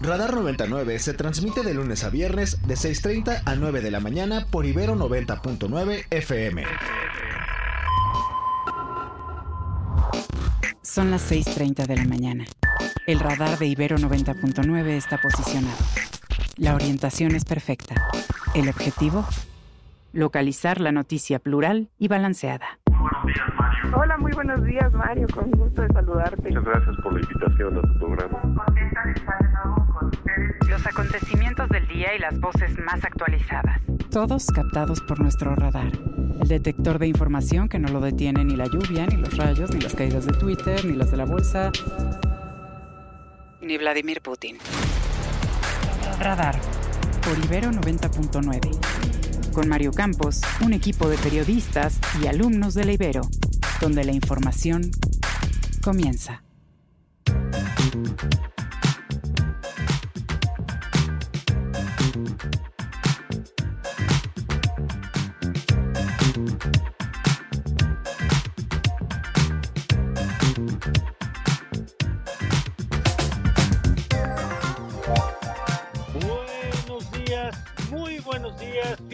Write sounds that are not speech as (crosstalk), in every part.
Radar 99 se transmite de lunes a viernes de 6.30 a 9 de la mañana por Ibero 90.9 FM. Son las 6.30 de la mañana. El radar de Ibero 90.9 está posicionado. La orientación es perfecta. El objetivo, localizar la noticia plural y balanceada. Buenos días, Mario. Hola, muy buenos días, Mario. Con gusto de saludarte. Muchas gracias por la invitación a tu programa. Contenta de estar de nuevo. Los acontecimientos del día y las voces más actualizadas. Todos captados por nuestro radar. El detector de información que no lo detiene ni la lluvia, ni los rayos, ni las caídas de Twitter, ni las de la bolsa, ni Vladimir Putin. Radar. Por Ibero 90.9. Con Mario Campos, un equipo de periodistas y alumnos de la Ibero, donde la información comienza.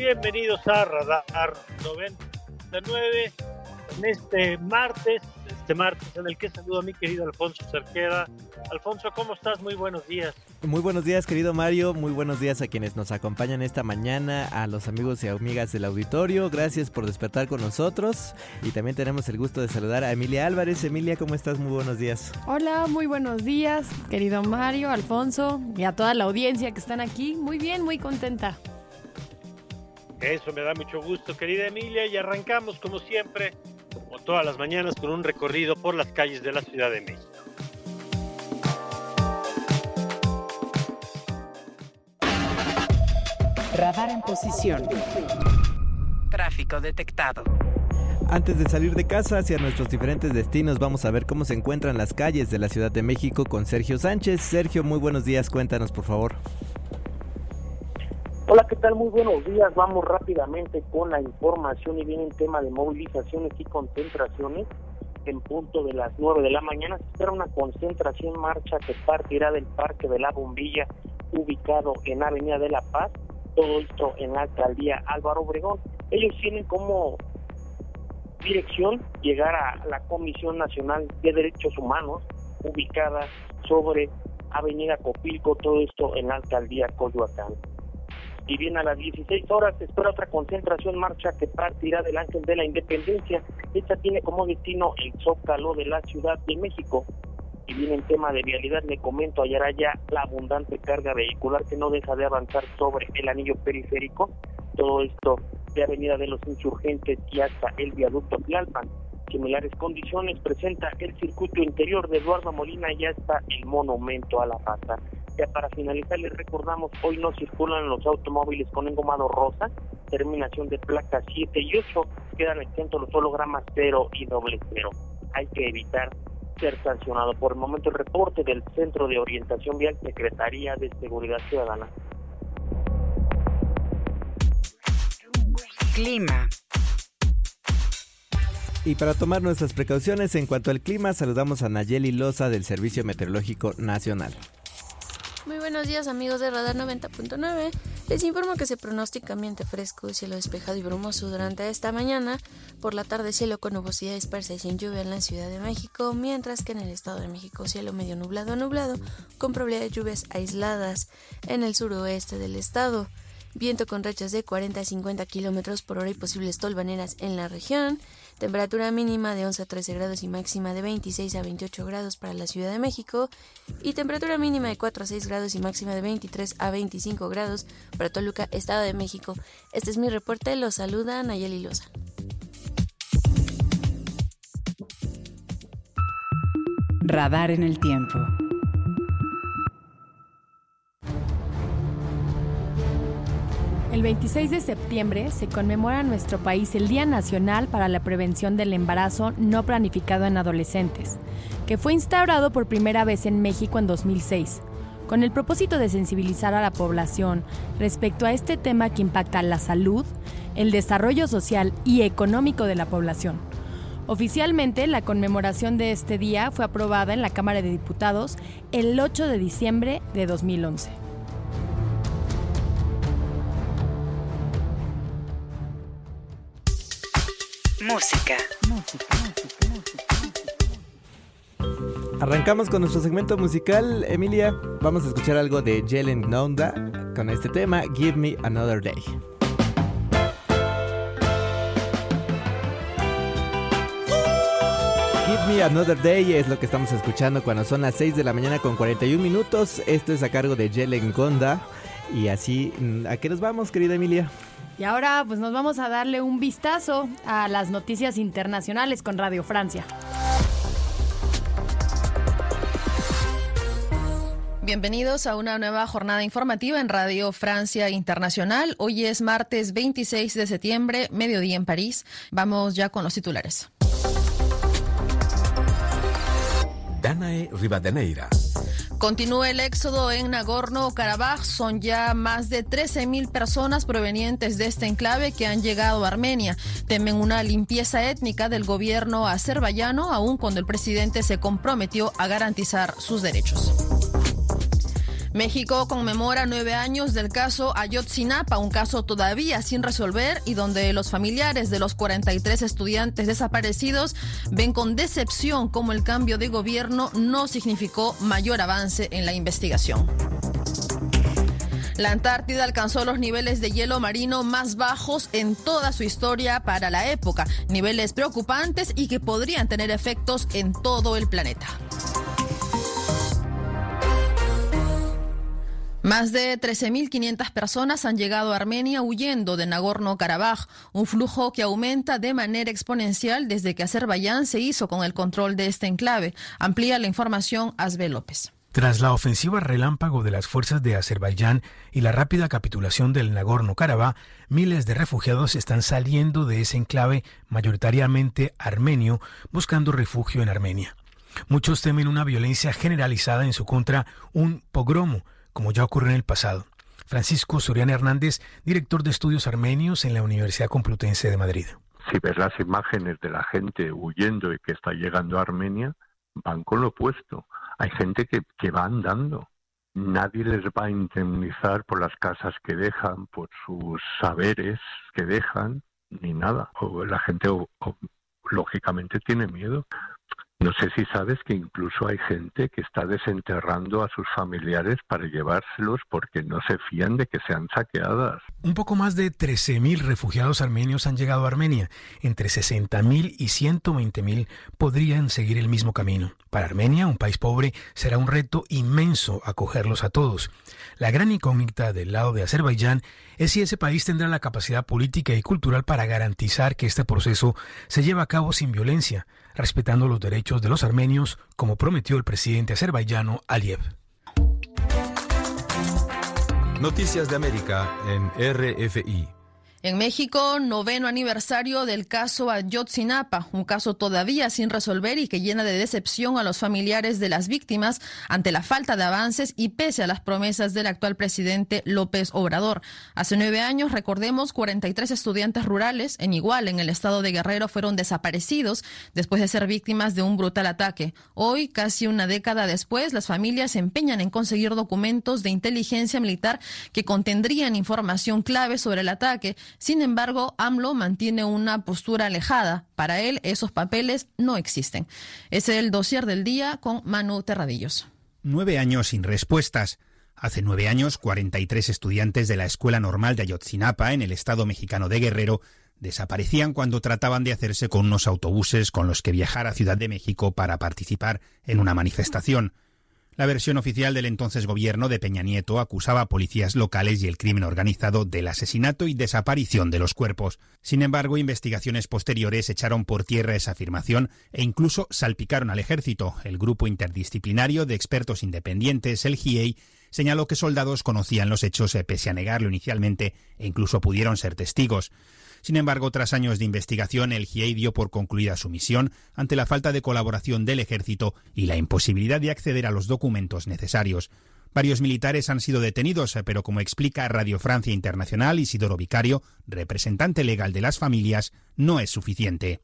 Bienvenidos a Radar 99 en este martes, este martes en el que saludo a mi querido Alfonso Cerquera. Alfonso, ¿cómo estás? Muy buenos días. Muy buenos días, querido Mario. Muy buenos días a quienes nos acompañan esta mañana, a los amigos y amigas del auditorio. Gracias por despertar con nosotros. Y también tenemos el gusto de saludar a Emilia Álvarez. Emilia, ¿cómo estás? Muy buenos días. Hola, muy buenos días, querido Mario, Alfonso y a toda la audiencia que están aquí. Muy bien, muy contenta. Eso me da mucho gusto, querida Emilia. Y arrancamos, como siempre, como todas las mañanas, con un recorrido por las calles de la Ciudad de México. Radar en posición. Tráfico detectado. Antes de salir de casa hacia nuestros diferentes destinos, vamos a ver cómo se encuentran las calles de la Ciudad de México con Sergio Sánchez. Sergio, muy buenos días. Cuéntanos, por favor. Hola, ¿qué tal? Muy buenos días. Vamos rápidamente con la información y viene el tema de movilizaciones y concentraciones. En punto de las 9 de la mañana se espera una concentración marcha que partirá del Parque de la Bombilla, ubicado en Avenida de la Paz. Todo esto en la alcaldía Álvaro Obregón. Ellos tienen como dirección llegar a la Comisión Nacional de Derechos Humanos, ubicada sobre Avenida Copilco, todo esto en la alcaldía Coyoacán y bien a las 16 horas se espera otra concentración marcha que partirá del Ángel de la Independencia. Esta tiene como destino el Zócalo de la Ciudad de México. Y bien en tema de vialidad le comento, hallará ya la abundante carga vehicular que no deja de avanzar sobre el anillo periférico. Todo esto de Avenida de los Insurgentes y hasta el viaducto Tlalpan. Similares condiciones presenta el circuito interior de Eduardo Molina y hasta el monumento a la pasta. Ya para finalizar, les recordamos, hoy no circulan los automóviles con engomado rosa, terminación de placas 7 y 8, quedan exentos los hologramas 0 y doble 0. Hay que evitar ser sancionado. Por el momento, el reporte del Centro de Orientación Vial, Secretaría de Seguridad Ciudadana. Clima. Y para tomar nuestras precauciones en cuanto al clima, saludamos a Nayeli Loza del Servicio Meteorológico Nacional. Muy buenos días amigos de Radar 90.9. Les informo que se pronostica ambiente fresco, cielo despejado y brumoso durante esta mañana. Por la tarde cielo con nubosidad dispersa y sin lluvia en la Ciudad de México, mientras que en el Estado de México cielo medio nublado a nublado, con probabilidad de lluvias aisladas en el suroeste del estado. Viento con rachas de 40 a 50 kilómetros por hora y posibles tolvaneras en la región. Temperatura mínima de 11 a 13 grados y máxima de 26 a 28 grados para la Ciudad de México. Y temperatura mínima de 4 a 6 grados y máxima de 23 a 25 grados para Toluca, Estado de México. Este es mi reporte. Los saluda Nayeli Loza. Radar en el tiempo. El 26 de septiembre se conmemora en nuestro país el Día Nacional para la Prevención del Embarazo No Planificado en Adolescentes, que fue instaurado por primera vez en México en 2006, con el propósito de sensibilizar a la población respecto a este tema que impacta la salud, el desarrollo social y económico de la población. Oficialmente, la conmemoración de este día fue aprobada en la Cámara de Diputados el 8 de diciembre de 2011. Música. Arrancamos con nuestro segmento musical. Emilia, vamos a escuchar algo de Jelen Nonda con este tema, Give Me Another Day. Give Me Another Day es lo que estamos escuchando cuando son las 6 de la mañana con 41 minutos. Esto es a cargo de Jelen Gonda. Y así, ¿a qué nos vamos, querida Emilia? Y ahora pues nos vamos a darle un vistazo a las noticias internacionales con Radio Francia. Bienvenidos a una nueva jornada informativa en Radio Francia Internacional. Hoy es martes 26 de septiembre, mediodía en París. Vamos ya con los titulares. Danae Rivadeneira. Continúa el éxodo en Nagorno-Karabaj. Son ya más de 13.000 personas provenientes de este enclave que han llegado a Armenia. Temen una limpieza étnica del gobierno azerbaiyano, aun cuando el presidente se comprometió a garantizar sus derechos. México conmemora nueve años del caso Ayotzinapa, un caso todavía sin resolver y donde los familiares de los 43 estudiantes desaparecidos ven con decepción cómo el cambio de gobierno no significó mayor avance en la investigación. La Antártida alcanzó los niveles de hielo marino más bajos en toda su historia para la época, niveles preocupantes y que podrían tener efectos en todo el planeta. Más de 13.500 personas han llegado a Armenia huyendo de Nagorno-Karabaj, un flujo que aumenta de manera exponencial desde que Azerbaiyán se hizo con el control de este enclave. Amplía la información Asbe López. Tras la ofensiva relámpago de las fuerzas de Azerbaiyán y la rápida capitulación del Nagorno-Karabaj, miles de refugiados están saliendo de ese enclave mayoritariamente armenio, buscando refugio en Armenia. Muchos temen una violencia generalizada en su contra, un pogromo, como ya ocurrió en el pasado. Francisco Soriano Hernández, director de estudios armenios en la Universidad Complutense de Madrid. Si ves las imágenes de la gente huyendo y que está llegando a Armenia, van con lo opuesto. Hay gente que, que va andando. Nadie les va a indemnizar por las casas que dejan, por sus saberes que dejan, ni nada. O la gente lógicamente tiene miedo. No sé si sabes que incluso hay gente que está desenterrando a sus familiares para llevárselos porque no se fían de que sean saqueadas. Un poco más de 13.000 refugiados armenios han llegado a Armenia. Entre 60.000 y 120.000 podrían seguir el mismo camino. Para Armenia, un país pobre, será un reto inmenso acogerlos a todos. La gran incógnita del lado de Azerbaiyán es si ese país tendrá la capacidad política y cultural para garantizar que este proceso se lleve a cabo sin violencia respetando los derechos de los armenios, como prometió el presidente azerbaiyano Aliyev. Noticias de América en RFI. En México, noveno aniversario del caso Ayotzinapa, un caso todavía sin resolver y que llena de decepción a los familiares de las víctimas ante la falta de avances y pese a las promesas del actual presidente López Obrador. Hace nueve años, recordemos, 43 estudiantes rurales en Igual, en el estado de Guerrero, fueron desaparecidos después de ser víctimas de un brutal ataque. Hoy, casi una década después, las familias se empeñan en conseguir documentos de inteligencia militar que contendrían información clave sobre el ataque sin embargo, AMLO mantiene una postura alejada. Para él, esos papeles no existen. Es el dossier del día con Manu Terradillos. Nueve años sin respuestas. Hace nueve años, 43 estudiantes de la Escuela Normal de Ayotzinapa, en el estado mexicano de Guerrero, desaparecían cuando trataban de hacerse con unos autobuses con los que viajar a Ciudad de México para participar en una manifestación. La versión oficial del entonces gobierno de Peña Nieto acusaba a policías locales y el crimen organizado del asesinato y desaparición de los cuerpos. Sin embargo, investigaciones posteriores echaron por tierra esa afirmación e incluso salpicaron al ejército. El grupo interdisciplinario de expertos independientes, el GIEI, señaló que soldados conocían los hechos eh, pese a negarlo inicialmente e incluso pudieron ser testigos. Sin embargo, tras años de investigación, el GIEI dio por concluida su misión ante la falta de colaboración del ejército y la imposibilidad de acceder a los documentos necesarios. Varios militares han sido detenidos, pero como explica Radio Francia Internacional, Isidoro Vicario, representante legal de las familias, no es suficiente.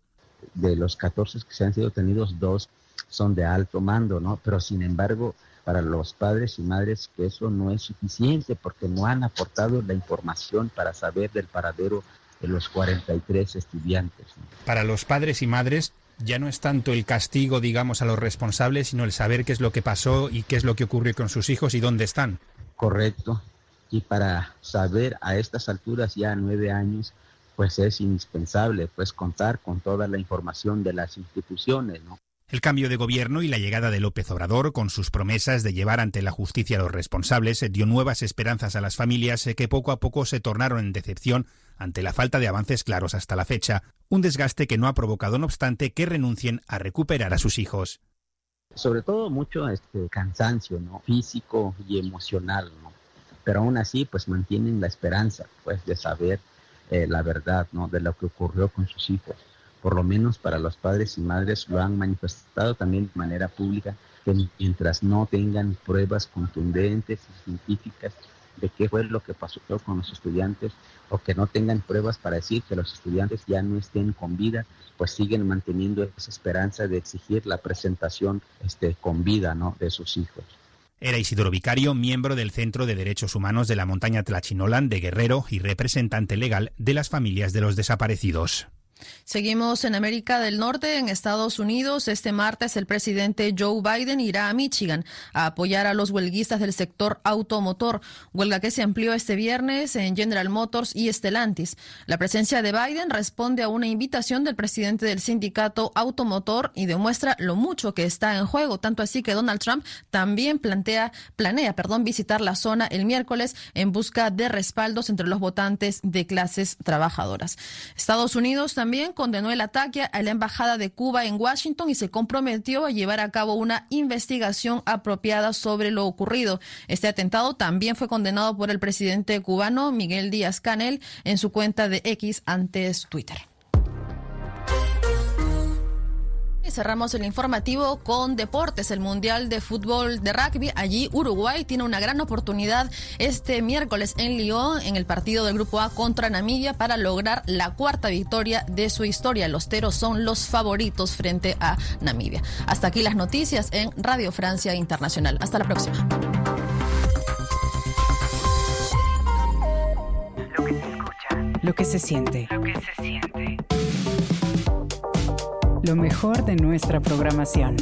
de los 14 que se han sido tenidos, dos son de alto mando, ¿no? Pero sin embargo, para los padres y madres eso no es suficiente porque no han aportado la información para saber del paradero de los 43 estudiantes. Para los padres y madres ya no es tanto el castigo, digamos, a los responsables, sino el saber qué es lo que pasó y qué es lo que ocurrió con sus hijos y dónde están. Correcto. Y para saber a estas alturas, ya nueve años, pues es indispensable pues contar con toda la información de las instituciones, ¿no? El cambio de gobierno y la llegada de López Obrador, con sus promesas de llevar ante la justicia a los responsables, dio nuevas esperanzas a las familias que poco a poco se tornaron en decepción ante la falta de avances claros hasta la fecha, un desgaste que no ha provocado, no obstante, que renuncien a recuperar a sus hijos. Sobre todo mucho este cansancio, ¿no? físico y emocional. Pero aún así, pues mantienen la esperanza, pues, de saber eh, la verdad, ¿no? De lo que ocurrió con sus hijos. Por lo menos para los padres y madres lo han manifestado también de manera pública, que mientras no tengan pruebas contundentes y científicas de qué fue lo que pasó con los estudiantes o que no tengan pruebas para decir que los estudiantes ya no estén con vida, pues siguen manteniendo esa esperanza de exigir la presentación este, con vida ¿no? de sus hijos. Era Isidoro Vicario, miembro del Centro de Derechos Humanos de la Montaña Tlachinolan de Guerrero y representante legal de las familias de los desaparecidos. Seguimos en América del Norte, en Estados Unidos. Este martes el presidente Joe Biden irá a Michigan a apoyar a los huelguistas del sector automotor, huelga que se amplió este viernes en General Motors y Stellantis. La presencia de Biden responde a una invitación del presidente del sindicato automotor y demuestra lo mucho que está en juego, tanto así que Donald Trump también plantea, planea perdón, visitar la zona el miércoles en busca de respaldos entre los votantes de clases trabajadoras. Estados Unidos también también condenó el ataque a la Embajada de Cuba en Washington y se comprometió a llevar a cabo una investigación apropiada sobre lo ocurrido. Este atentado también fue condenado por el presidente cubano Miguel Díaz Canel en su cuenta de X antes Twitter. Cerramos el informativo con deportes, el Mundial de Fútbol de Rugby. Allí Uruguay tiene una gran oportunidad este miércoles en Lyon, en el partido del Grupo A contra Namibia, para lograr la cuarta victoria de su historia. Los teros son los favoritos frente a Namibia. Hasta aquí las noticias en Radio Francia Internacional. Hasta la próxima. Lo que se escucha. Lo que se siente. Lo que se siente lo mejor de nuestra programación.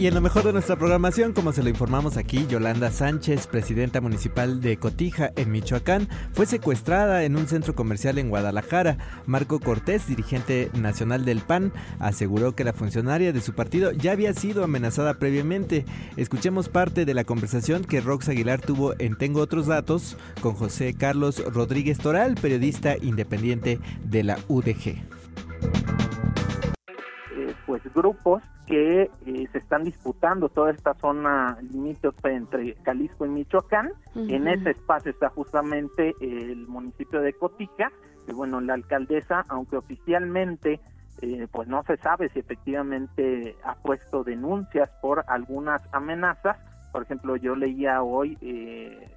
Y en lo mejor de nuestra programación, como se lo informamos aquí, Yolanda Sánchez, presidenta municipal de Cotija, en Michoacán, fue secuestrada en un centro comercial en Guadalajara. Marco Cortés, dirigente nacional del PAN, aseguró que la funcionaria de su partido ya había sido amenazada previamente. Escuchemos parte de la conversación que Rox Aguilar tuvo en Tengo otros datos con José Carlos Rodríguez Toral, periodista independiente de la UDG pues grupos que eh, se están disputando toda esta zona limítrofe entre Jalisco y Michoacán. En ese espacio está justamente el municipio de Cotica. Y bueno, la alcaldesa, aunque oficialmente eh, pues no se sabe si efectivamente ha puesto denuncias por algunas amenazas. Por ejemplo, yo leía hoy eh,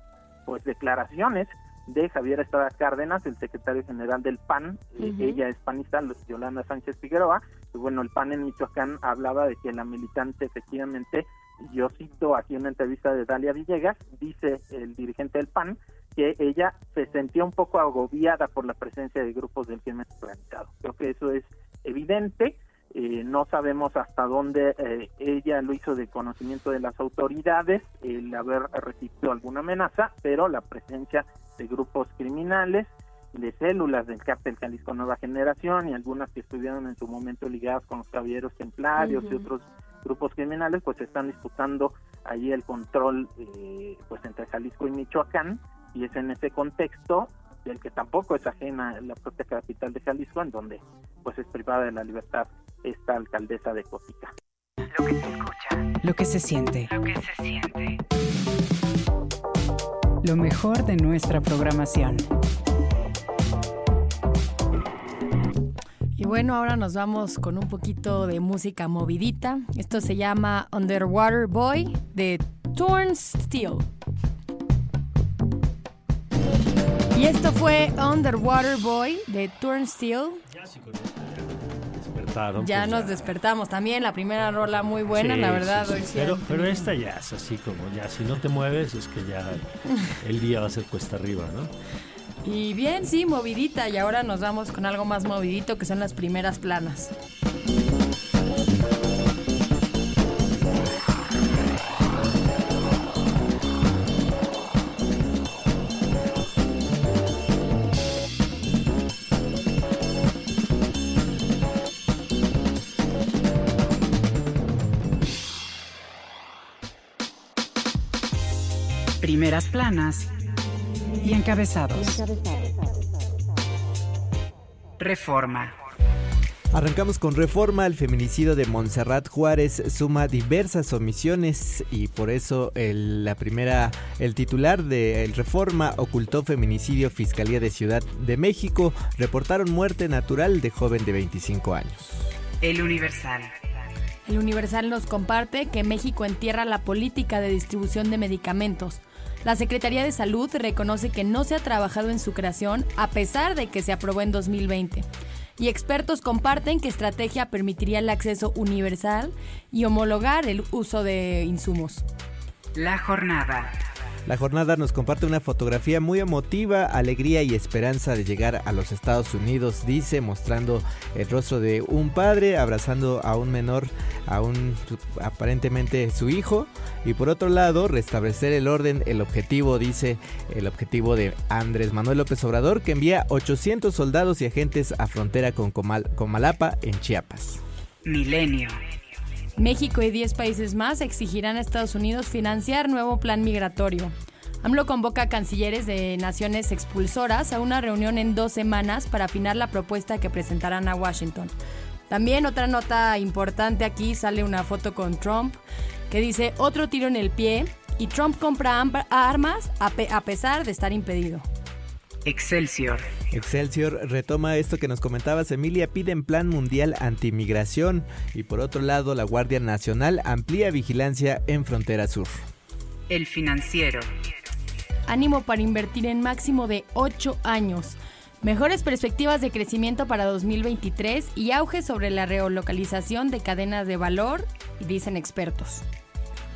pues declaraciones de Javier Estrada Cárdenas, el secretario general del PAN, eh, ella es panista, Yolanda Sánchez Figueroa, bueno, el PAN en Michoacán hablaba de que la militante efectivamente, yo cito aquí una entrevista de Dalia Villegas, dice el dirigente del PAN, que ella se sentía un poco agobiada por la presencia de grupos del crimen organizado. Creo que eso es evidente, eh, no sabemos hasta dónde eh, ella lo hizo de conocimiento de las autoridades, el haber recibido alguna amenaza, pero la presencia de grupos criminales, de células del cártel Jalisco Nueva Generación y algunas que estuvieron en su momento ligadas con los caballeros templarios y otros grupos criminales, pues están disputando allí el control eh, pues entre Jalisco y Michoacán y es en ese contexto del que tampoco es ajena la propia capital de Jalisco, en donde pues es privada de la libertad esta alcaldesa de Cotica. Lo que se escucha, lo que se siente, lo que se siente. Lo mejor de nuestra programación. Bueno, ahora nos vamos con un poquito de música movidita. Esto se llama Underwater Boy de Torn Steel. Y esto fue Underwater Boy de Torn Steel. Ya pues nos despertamos también, la primera rola muy buena, la verdad. pero, pero esta ya es así como, ya si no te mueves es que ya el día va a ser cuesta arriba, ¿no? Y bien, sí, movidita. Y ahora nos vamos con algo más movidito que son las primeras planas. Primeras planas y encabezados. Reforma. Arrancamos con reforma. El feminicidio de Montserrat Juárez suma diversas omisiones y por eso el, la primera, el titular de el Reforma ocultó feminicidio Fiscalía de Ciudad de México. Reportaron muerte natural de joven de 25 años. El Universal. El Universal nos comparte que México entierra la política de distribución de medicamentos. La Secretaría de Salud reconoce que no se ha trabajado en su creación a pesar de que se aprobó en 2020. Y expertos comparten que estrategia permitiría el acceso universal y homologar el uso de insumos. La jornada. La jornada nos comparte una fotografía muy emotiva, alegría y esperanza de llegar a los Estados Unidos, dice, mostrando el rostro de un padre abrazando a un menor, a un aparentemente su hijo, y por otro lado, restablecer el orden, el objetivo, dice, el objetivo de Andrés Manuel López Obrador, que envía 800 soldados y agentes a frontera con Comalapa en Chiapas. Milenio. México y 10 países más exigirán a Estados Unidos financiar nuevo plan migratorio. AMLO convoca a cancilleres de naciones expulsoras a una reunión en dos semanas para afinar la propuesta que presentarán a Washington. También otra nota importante aquí sale una foto con Trump que dice otro tiro en el pie y Trump compra armas a pesar de estar impedido. Excelsior. Excelsior retoma esto que nos comentabas, Emilia, piden plan mundial antimigración y por otro lado la Guardia Nacional amplía vigilancia en frontera sur. El financiero. Ánimo para invertir en máximo de 8 años. Mejores perspectivas de crecimiento para 2023 y auge sobre la relocalización de cadenas de valor, dicen expertos.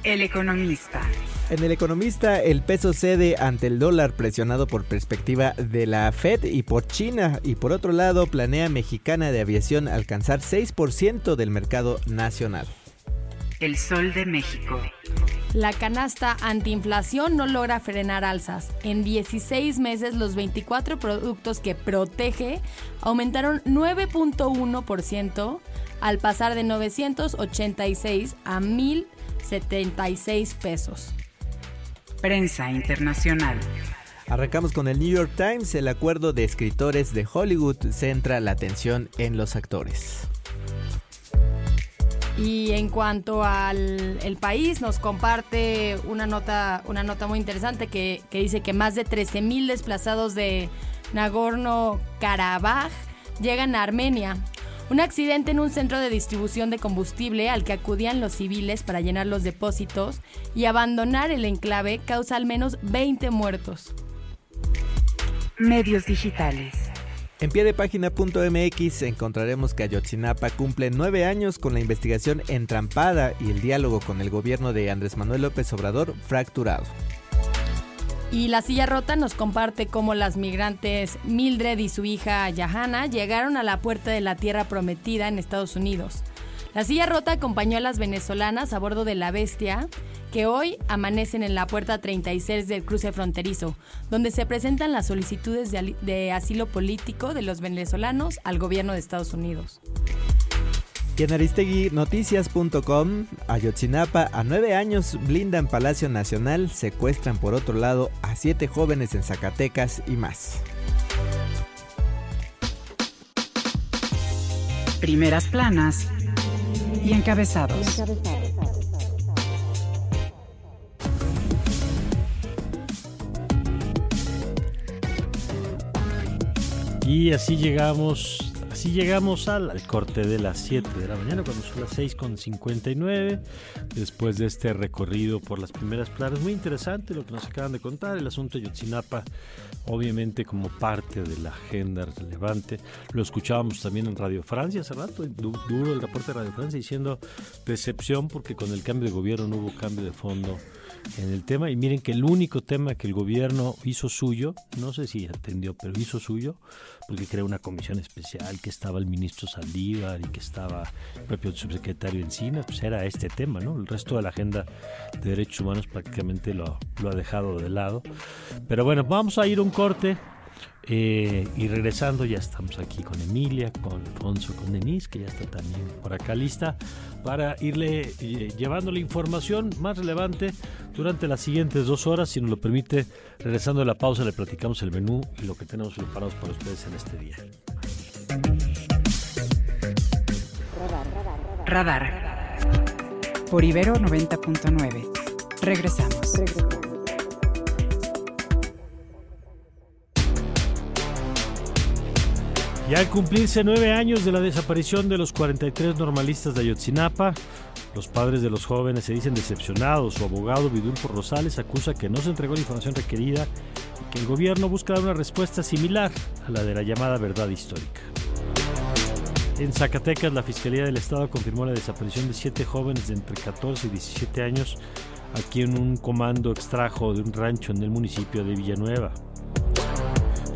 El economista. En el economista, el peso cede ante el dólar presionado por perspectiva de la Fed y por China. Y por otro lado, planea Mexicana de Aviación alcanzar 6% del mercado nacional. El Sol de México. La canasta antiinflación no logra frenar alzas. En 16 meses los 24 productos que protege aumentaron 9.1% al pasar de 986 a 1000 76 pesos. Prensa internacional. Arrancamos con el New York Times. El acuerdo de escritores de Hollywood centra la atención en los actores. Y en cuanto al el país, nos comparte una nota, una nota muy interesante que, que dice que más de 13.000 desplazados de Nagorno-Karabaj llegan a Armenia. Un accidente en un centro de distribución de combustible al que acudían los civiles para llenar los depósitos y abandonar el enclave causa al menos 20 muertos. Medios digitales. En pie de página.mx encontraremos que Ayotzinapa cumple nueve años con la investigación entrampada y el diálogo con el gobierno de Andrés Manuel López Obrador fracturado. Y la silla rota nos comparte cómo las migrantes Mildred y su hija Yahana llegaron a la puerta de la tierra prometida en Estados Unidos. La silla rota acompañó a las venezolanas a bordo de la Bestia, que hoy amanecen en la puerta 36 del cruce fronterizo, donde se presentan las solicitudes de, de asilo político de los venezolanos al gobierno de Estados Unidos. Y en Noticias.com, Ayotzinapa, a nueve años blindan Palacio Nacional, secuestran por otro lado a siete jóvenes en Zacatecas y más. Primeras planas y encabezados. Y así llegamos Así llegamos al, corte de las 7 de la mañana, cuando son las 6 con 59. Después de este recorrido por las primeras planas, muy interesante lo que nos acaban de contar. El asunto de Yotzinapa, obviamente, como parte de la agenda relevante. Lo escuchábamos también en Radio Francia hace rato, duro el reporte de Radio Francia, diciendo decepción porque con el cambio de gobierno no hubo cambio de fondo en el tema. Y miren que el único tema que el gobierno hizo suyo, no sé si atendió, pero hizo suyo, porque creó una comisión especial estaba el ministro Saldívar y que estaba el propio subsecretario Encina, pues era este tema, ¿no? El resto de la agenda de derechos humanos prácticamente lo, lo ha dejado de lado. Pero bueno, vamos a ir un corte. Eh, y regresando, ya estamos aquí con Emilia, con Alfonso, con Denise, que ya está también por acá lista, para irle eh, llevando la información más relevante durante las siguientes dos horas. Si nos lo permite, regresando a la pausa, le platicamos el menú y lo que tenemos preparados para ustedes en este día. Radar. Por Ibero 90.9. Regresamos. Y al cumplirse nueve años de la desaparición de los 43 normalistas de Ayotzinapa, los padres de los jóvenes se dicen decepcionados. Su abogado Vidulfo Rosales acusa que no se entregó la información requerida y que el gobierno busca dar una respuesta similar a la de la llamada verdad histórica. En Zacatecas, la Fiscalía del Estado confirmó la desaparición de siete jóvenes de entre 14 y 17 años, aquí en un comando extrajo de un rancho en el municipio de Villanueva.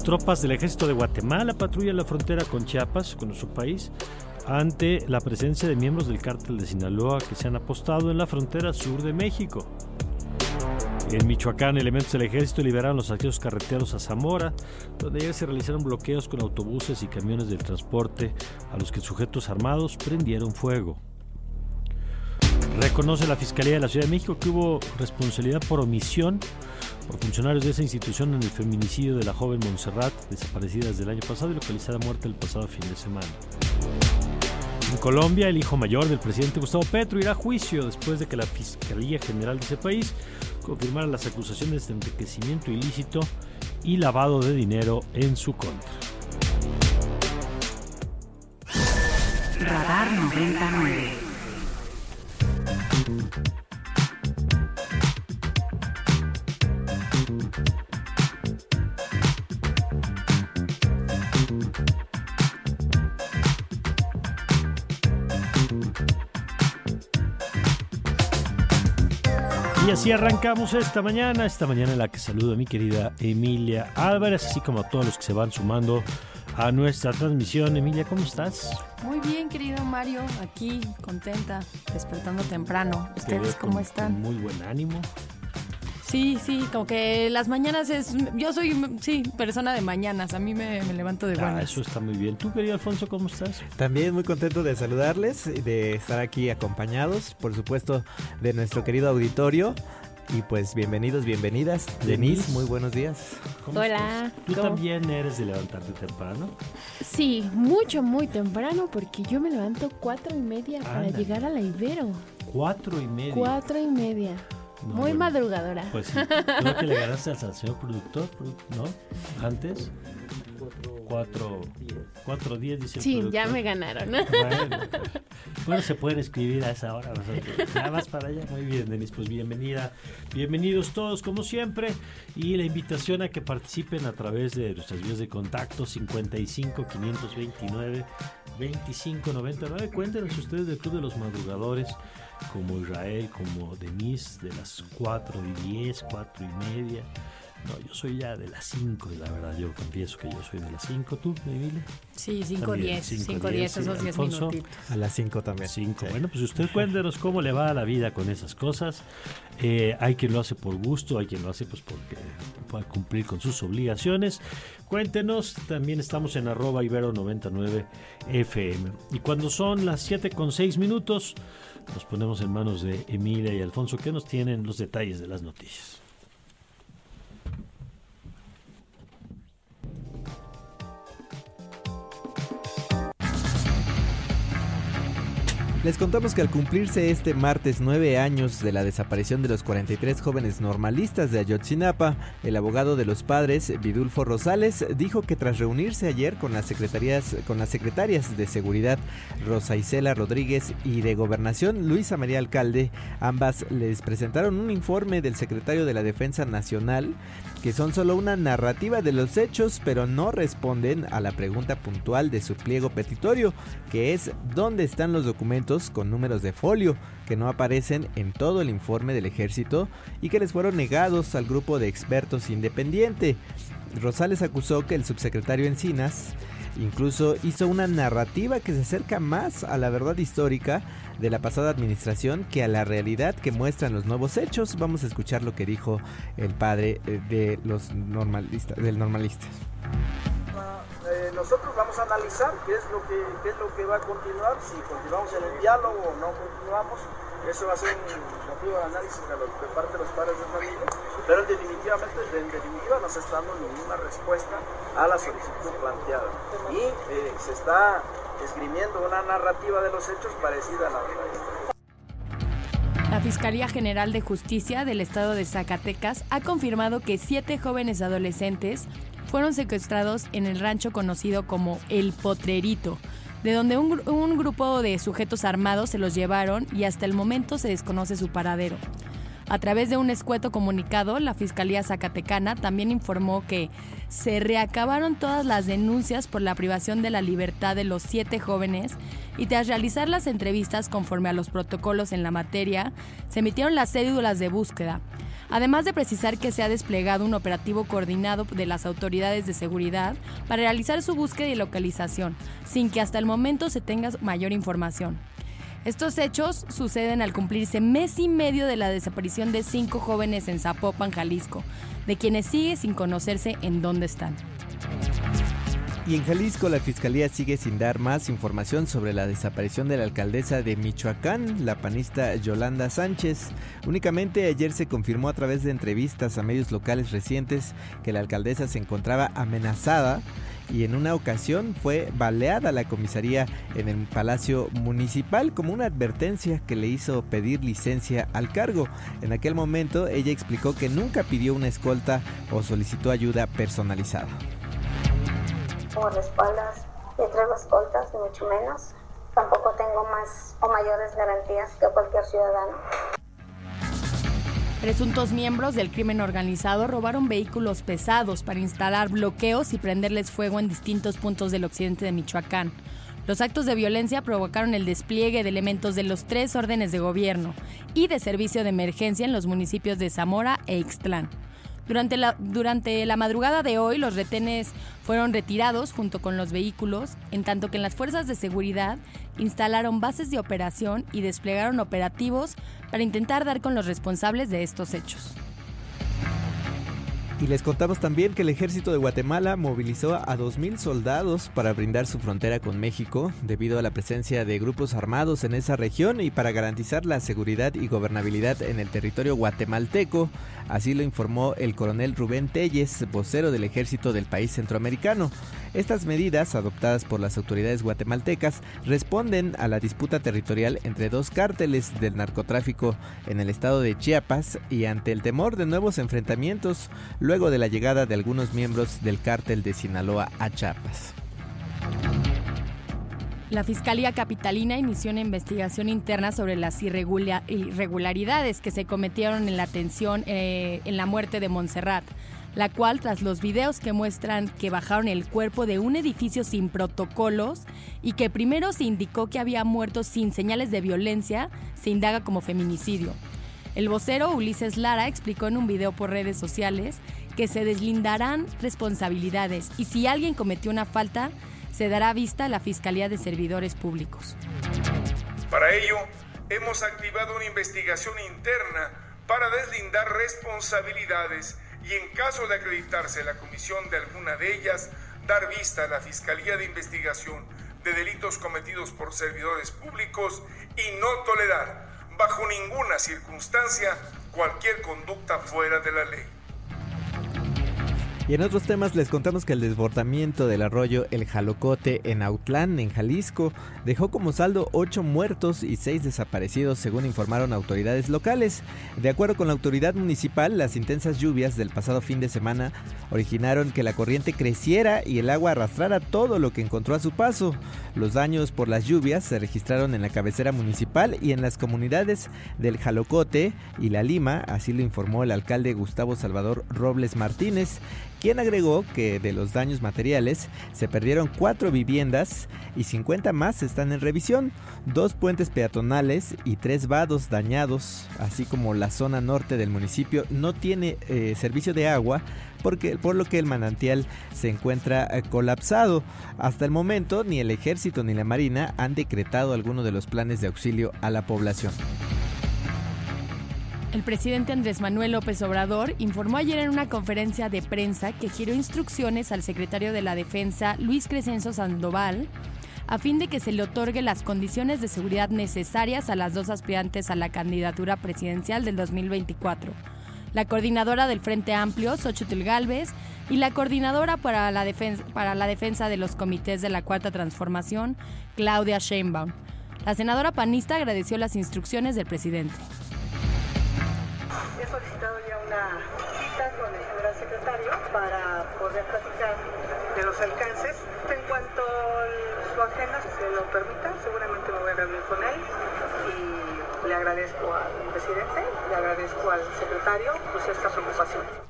Tropas del ejército de Guatemala patrullan la frontera con Chiapas, con nuestro país, ante la presencia de miembros del cártel de Sinaloa que se han apostado en la frontera sur de México. En Michoacán, elementos del ejército liberaron los accesos carreteros a Zamora, donde ayer se realizaron bloqueos con autobuses y camiones del transporte a los que sujetos armados prendieron fuego. Reconoce la Fiscalía de la Ciudad de México que hubo responsabilidad por omisión por funcionarios de esa institución en el feminicidio de la joven Montserrat, desaparecida desde el año pasado y localizada muerta el pasado fin de semana. En Colombia, el hijo mayor del presidente Gustavo Petro irá a juicio después de que la Fiscalía General de ese país confirmara las acusaciones de enriquecimiento ilícito y lavado de dinero en su contra. Radar 99. Y así arrancamos esta mañana, esta mañana en la que saludo a mi querida Emilia Álvarez, así como a todos los que se van sumando a nuestra transmisión. Emilia, ¿cómo estás? Muy bien, querido Mario, aquí contenta, despertando temprano. ¿Ustedes cómo están? Muy buen ánimo. Sí, sí, como que las mañanas es... Yo soy, sí, persona de mañanas, a mí me, levanto de ah, buenas. Ah, eso está muy bien. ¿Tú, querido Alfonso, cómo estás? También muy contento de saludarles, de estar aquí acompañados, por supuesto, de nuestro querido auditorio. Y pues bienvenidos, bienvenidas. Denise, muy buenos días. Hola. ¿Tú también eres de levantarte temprano? Sí, mucho, muy temprano, porque yo me levanto cuatro y media para llegar a la Ibero. ¿Cuatro y media? Cuatro y media. Muy madrugadora. Pues sí, creo que le ganaste al señor productor, ¿no? Antes. Cuatro, cuatro días, dice Sí, ya me ganaron. Bueno, se pueden escribir a esa hora. Nada más para allá. Muy bien, Denis. Pues bienvenida. Bienvenidos todos, como siempre. Y la invitación a que participen a través de nuestras vías de contacto 55 529 25 99. Cuéntenos ustedes del Club de los Madrugadores como Israel, como Denise, de las 4 y 10, 4 y media. No, yo soy ya de las 5, la verdad, yo confieso que yo soy de las 5. ¿Tú, Emilia? Sí, 5 10, 5 10, esos 10 minutitos. A las 5 también. 5, bueno, pues usted cuéntenos cómo le va a la vida con esas cosas. Eh, hay quien lo hace por gusto, hay quien lo hace pues porque puede cumplir con sus obligaciones. Cuéntenos, también estamos en arroba ibero99 FM. Y cuando son las 7 con 6 minutos, nos ponemos en manos de Emilia y Alfonso que nos tienen los detalles de las noticias. Les contamos que al cumplirse este martes nueve años de la desaparición de los 43 jóvenes normalistas de Ayotzinapa, el abogado de los padres, Vidulfo Rosales, dijo que tras reunirse ayer con las secretarias, con las secretarias de Seguridad, Rosa Isela Rodríguez, y de Gobernación, Luisa María Alcalde, ambas les presentaron un informe del secretario de la Defensa Nacional que son solo una narrativa de los hechos, pero no responden a la pregunta puntual de su pliego petitorio, que es ¿dónde están los documentos con números de folio que no aparecen en todo el informe del ejército y que les fueron negados al grupo de expertos independiente? Rosales acusó que el subsecretario Encinas incluso hizo una narrativa que se acerca más a la verdad histórica de la pasada administración que a la realidad que muestran los nuevos hechos. Vamos a escuchar lo que dijo el padre eh, de los normalistas, del normalista. Eh, nosotros vamos a analizar qué es lo que qué es lo que va a continuar, si continuamos en el diálogo o no continuamos. Eso va a ser un motivo de análisis de, de parte de los padres de familia, pero definitivamente, en definitiva no se está dando ninguna respuesta a la solicitud planteada. Y eh, se está esgrimiendo una narrativa de los hechos parecida a la verdad. La Fiscalía General de Justicia del Estado de Zacatecas ha confirmado que siete jóvenes adolescentes fueron secuestrados en el rancho conocido como El Potrerito, de donde un, un, grupo de sujetos armados se los llevaron y hasta el momento se desconoce su paradero. A través de un escueto comunicado, la Fiscalía Zacatecana también informó que se reacabaron todas las denuncias por la privación de la libertad de los siete jóvenes y tras realizar las entrevistas conforme a los protocolos en la materia, se emitieron las cédulas de búsqueda. Además de precisar que se ha desplegado un operativo coordinado de las autoridades de seguridad para realizar su búsqueda y localización, sin que hasta el momento se tenga mayor información. Estos hechos suceden al cumplirse mes y medio de la desaparición de cinco jóvenes en Zapopan, Jalisco, de quienes sigue sin conocerse en dónde están. Y en Jalisco la Fiscalía sigue sin dar más información sobre la desaparición de la alcaldesa de Michoacán, la panista Yolanda Sánchez. Únicamente ayer se confirmó a través de entrevistas a medios locales recientes que la alcaldesa se encontraba amenazada y en una ocasión fue baleada la comisaría en el Palacio Municipal como una advertencia que le hizo pedir licencia al cargo. En aquel momento ella explicó que nunca pidió una escolta o solicitó ayuda personalizada. Por espaldas de tres escoltas, mucho menos. Tampoco tengo más o mayores garantías que cualquier ciudadano. Presuntos miembros del crimen organizado robaron vehículos pesados para instalar bloqueos y prenderles fuego en distintos puntos del occidente de Michoacán. Los actos de violencia provocaron el despliegue de elementos de los tres órdenes de gobierno y de servicio de emergencia en los municipios de Zamora e Ixtlán. Durante la, durante la madrugada de hoy, los retenes fueron retirados junto con los vehículos, en tanto que las fuerzas de seguridad instalaron bases de operación y desplegaron operativos para intentar dar con los responsables de estos hechos. Y les contamos también que el ejército de Guatemala movilizó a 2.000 soldados para brindar su frontera con México debido a la presencia de grupos armados en esa región y para garantizar la seguridad y gobernabilidad en el territorio guatemalteco. Así lo informó el coronel Rubén Telles, vocero del ejército del país centroamericano. Estas medidas, adoptadas por las autoridades guatemaltecas, responden a la disputa territorial entre dos cárteles del narcotráfico en el estado de Chiapas y ante el temor de nuevos enfrentamientos luego de la llegada de algunos miembros del cártel de Sinaloa a Chiapas. La Fiscalía Capitalina inició una investigación interna sobre las irregularidades que se cometieron en la atención eh, en la muerte de Montserrat, la cual tras los videos que muestran que bajaron el cuerpo de un edificio sin protocolos y que primero se indicó que había muerto sin señales de violencia, se indaga como feminicidio. El vocero Ulises Lara explicó en un video por redes sociales que se deslindarán responsabilidades y si alguien cometió una falta, se dará vista a la Fiscalía de Servidores Públicos. Para ello, hemos activado una investigación interna para deslindar responsabilidades y en caso de acreditarse la comisión de alguna de ellas, dar vista a la Fiscalía de Investigación de Delitos Cometidos por Servidores Públicos y no tolerar, bajo ninguna circunstancia, cualquier conducta fuera de la ley. Y en otros temas les contamos que el desbordamiento del arroyo El Jalocote en Autlán, en Jalisco, dejó como saldo 8 muertos y 6 desaparecidos, según informaron autoridades locales. De acuerdo con la autoridad municipal, las intensas lluvias del pasado fin de semana originaron que la corriente creciera y el agua arrastrara todo lo que encontró a su paso. Los daños por las lluvias se registraron en la cabecera municipal y en las comunidades del Jalocote y La Lima, así lo informó el alcalde Gustavo Salvador Robles Martínez quien agregó que de los daños materiales se perdieron cuatro viviendas y 50 más están en revisión, dos puentes peatonales y tres vados dañados, así como la zona norte del municipio no tiene eh, servicio de agua porque, por lo que el manantial se encuentra eh, colapsado. Hasta el momento ni el ejército ni la marina han decretado alguno de los planes de auxilio a la población. El presidente Andrés Manuel López Obrador informó ayer en una conferencia de prensa que giró instrucciones al secretario de la Defensa, Luis Crescenzo Sandoval, a fin de que se le otorgue las condiciones de seguridad necesarias a las dos aspirantes a la candidatura presidencial del 2024. La coordinadora del Frente Amplio, Xochitl Galvez, y la coordinadora para la, defensa, para la defensa de los comités de la Cuarta Transformación, Claudia Sheinbaum. La senadora panista agradeció las instrucciones del presidente he solicitado ya una cita con el general secretario para poder platicar de los alcances. En cuanto su agenda se lo permita, seguramente me voy a reunir con él y le agradezco al presidente, le agradezco al secretario pues esta preocupación.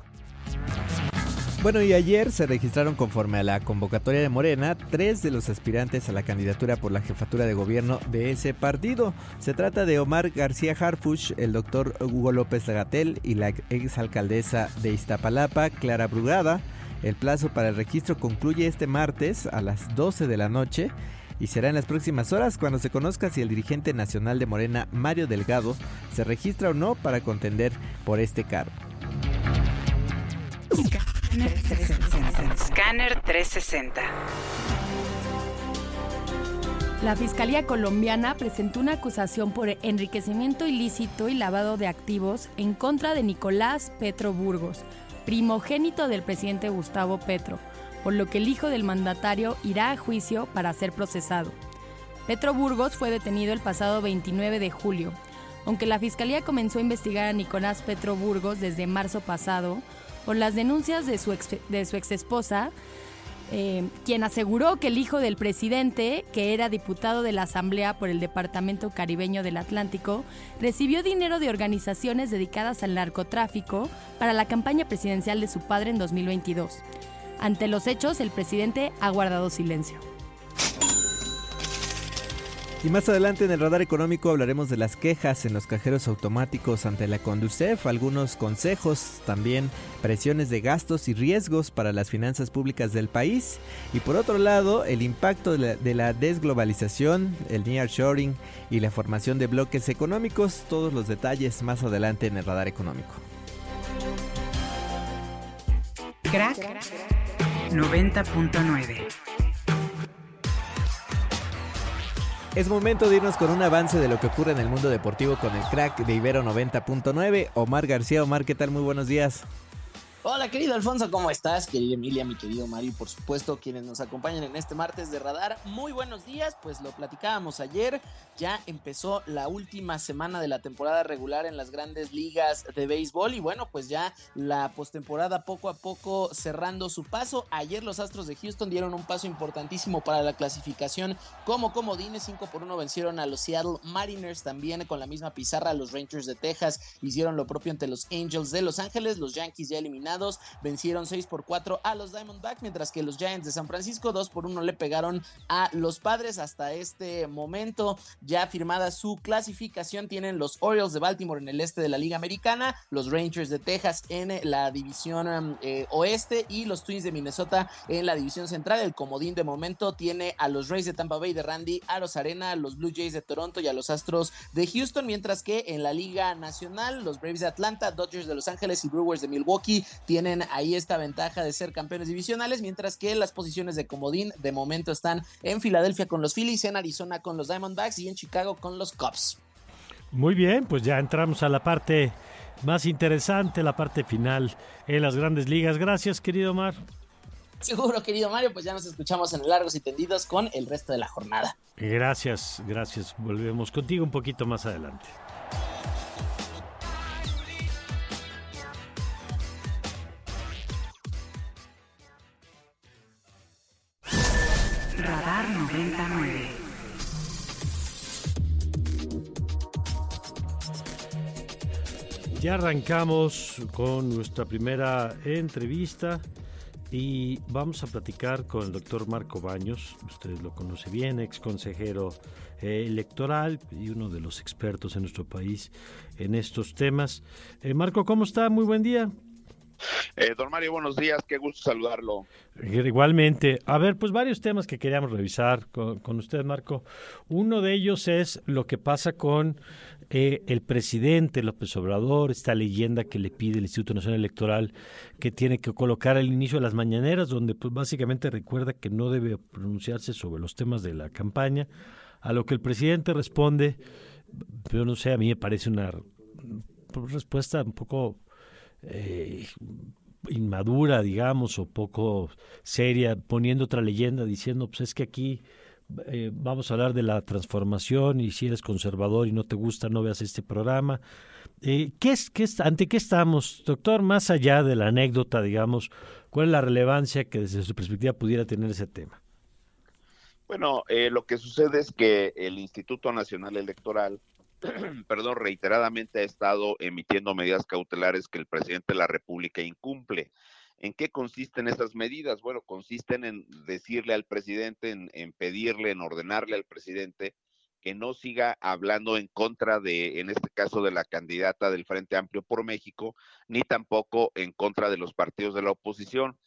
Bueno, y ayer se registraron conforme a la convocatoria de Morena tres de los aspirantes a la candidatura por la jefatura de gobierno de ese partido. Se trata de Omar García Harfuch, el doctor Hugo López Lagatel y la exalcaldesa de Iztapalapa, Clara Brugada. El plazo para el registro concluye este martes a las 12 de la noche y será en las próximas horas cuando se conozca si el dirigente nacional de Morena, Mario Delgado, se registra o no para contender por este cargo. Scanner 360. La Fiscalía colombiana presentó una acusación por enriquecimiento ilícito y lavado de activos en contra de Nicolás Petro Burgos, primogénito del presidente Gustavo Petro, por lo que el hijo del mandatario irá a juicio para ser procesado. Petro Burgos fue detenido el pasado 29 de julio. Aunque la Fiscalía comenzó a investigar a Nicolás Petro Burgos desde marzo pasado, por las denuncias de su ex, de su ex esposa, eh, quien aseguró que el hijo del presidente, que era diputado de la Asamblea por el Departamento Caribeño del Atlántico, recibió dinero de organizaciones dedicadas al narcotráfico para la campaña presidencial de su padre en 2022. Ante los hechos, el presidente ha guardado silencio. Y más adelante en el radar económico hablaremos de las quejas en los cajeros automáticos ante la Conducef, algunos consejos, también presiones de gastos y riesgos para las finanzas públicas del país. Y por otro lado, el impacto de la, desglobalización, el nearshoring y la formación de bloques económicos. Todos los detalles más adelante en el radar económico. Crack 90.9 Es momento de irnos con un avance de lo que ocurre en el mundo deportivo con el crack de Ibero 90.9. Omar García, Omar, ¿qué tal? Muy buenos días. Hola querido Alfonso, ¿cómo estás? Querida Emilia, mi querido Mario, por supuesto, quienes nos acompañan en este martes de radar. Muy buenos días, pues lo platicábamos ayer, ya empezó la última semana de la temporada regular en las grandes ligas de béisbol y bueno, pues ya la postemporada poco a poco cerrando su paso. Ayer los Astros de Houston dieron un paso importantísimo para la clasificación como comodines, 5 por 1 vencieron a los Seattle Mariners también con la misma pizarra, los Rangers de Texas hicieron lo propio ante los Angels de Los Ángeles, los Yankees ya eliminaron vencieron 6 por 4 a los Diamondbacks, mientras que los Giants de San Francisco 2 por 1 le pegaron a los Padres. Hasta este momento ya firmada su clasificación tienen los Orioles de Baltimore en el este de la Liga Americana, los Rangers de Texas en la división um, eh, oeste y los Twins de Minnesota en la división central. El comodín de momento tiene a los Rays de Tampa Bay de Randy, a los Arena, a los Blue Jays de Toronto y a los Astros de Houston, mientras que en la Liga Nacional los Braves de Atlanta, Dodgers de Los Ángeles y Brewers de Milwaukee tienen ahí esta ventaja de ser campeones divisionales, mientras que las posiciones de comodín de momento están en Filadelfia con los Phillies, en Arizona con los Diamondbacks y en Chicago con los Cubs. Muy bien, pues ya entramos a la parte más interesante, la parte final en las grandes ligas. Gracias, querido Mar. Seguro, querido Mario, pues ya nos escuchamos en Largos y Tendidos con el resto de la jornada. Gracias, gracias. Volvemos contigo un poquito más adelante. Radar 99. Ya arrancamos con nuestra primera entrevista y vamos a platicar con el doctor Marco Baños, ustedes lo conoce bien, ex consejero eh, electoral y uno de los expertos en nuestro país en estos temas. Eh, Marco, ¿cómo está? Muy buen día. Eh, don Mario, buenos días, qué gusto saludarlo. Igualmente. A ver, pues varios temas que queríamos revisar con, con usted, Marco. Uno de ellos es lo que pasa con eh, el presidente López Obrador, esta leyenda que le pide el Instituto Nacional Electoral que tiene que colocar al inicio de las mañaneras, donde pues básicamente recuerda que no debe pronunciarse sobre los temas de la campaña, a lo que el presidente responde, pero no sé, a mí me parece una respuesta un poco eh, inmadura, digamos, o poco seria, poniendo otra leyenda, diciendo, pues es que aquí eh, vamos a hablar de la transformación y si eres conservador y no te gusta, no veas este programa. Eh, ¿qué es, qué es, ¿Ante qué estamos, doctor? Más allá de la anécdota, digamos, ¿cuál es la relevancia que desde su perspectiva pudiera tener ese tema? Bueno, eh, lo que sucede es que el Instituto Nacional Electoral, (clears throat) perdón, reiteradamente ha estado emitiendo medidas cautelares que el presidente de la República incumple. ¿En qué consisten esas medidas? Bueno, consisten en decirle al presidente, en, pedirle, en ordenarle al presidente que no siga hablando en contra de, en este caso, de la candidata del Frente Amplio por México, ni tampoco en contra de los partidos de la oposición.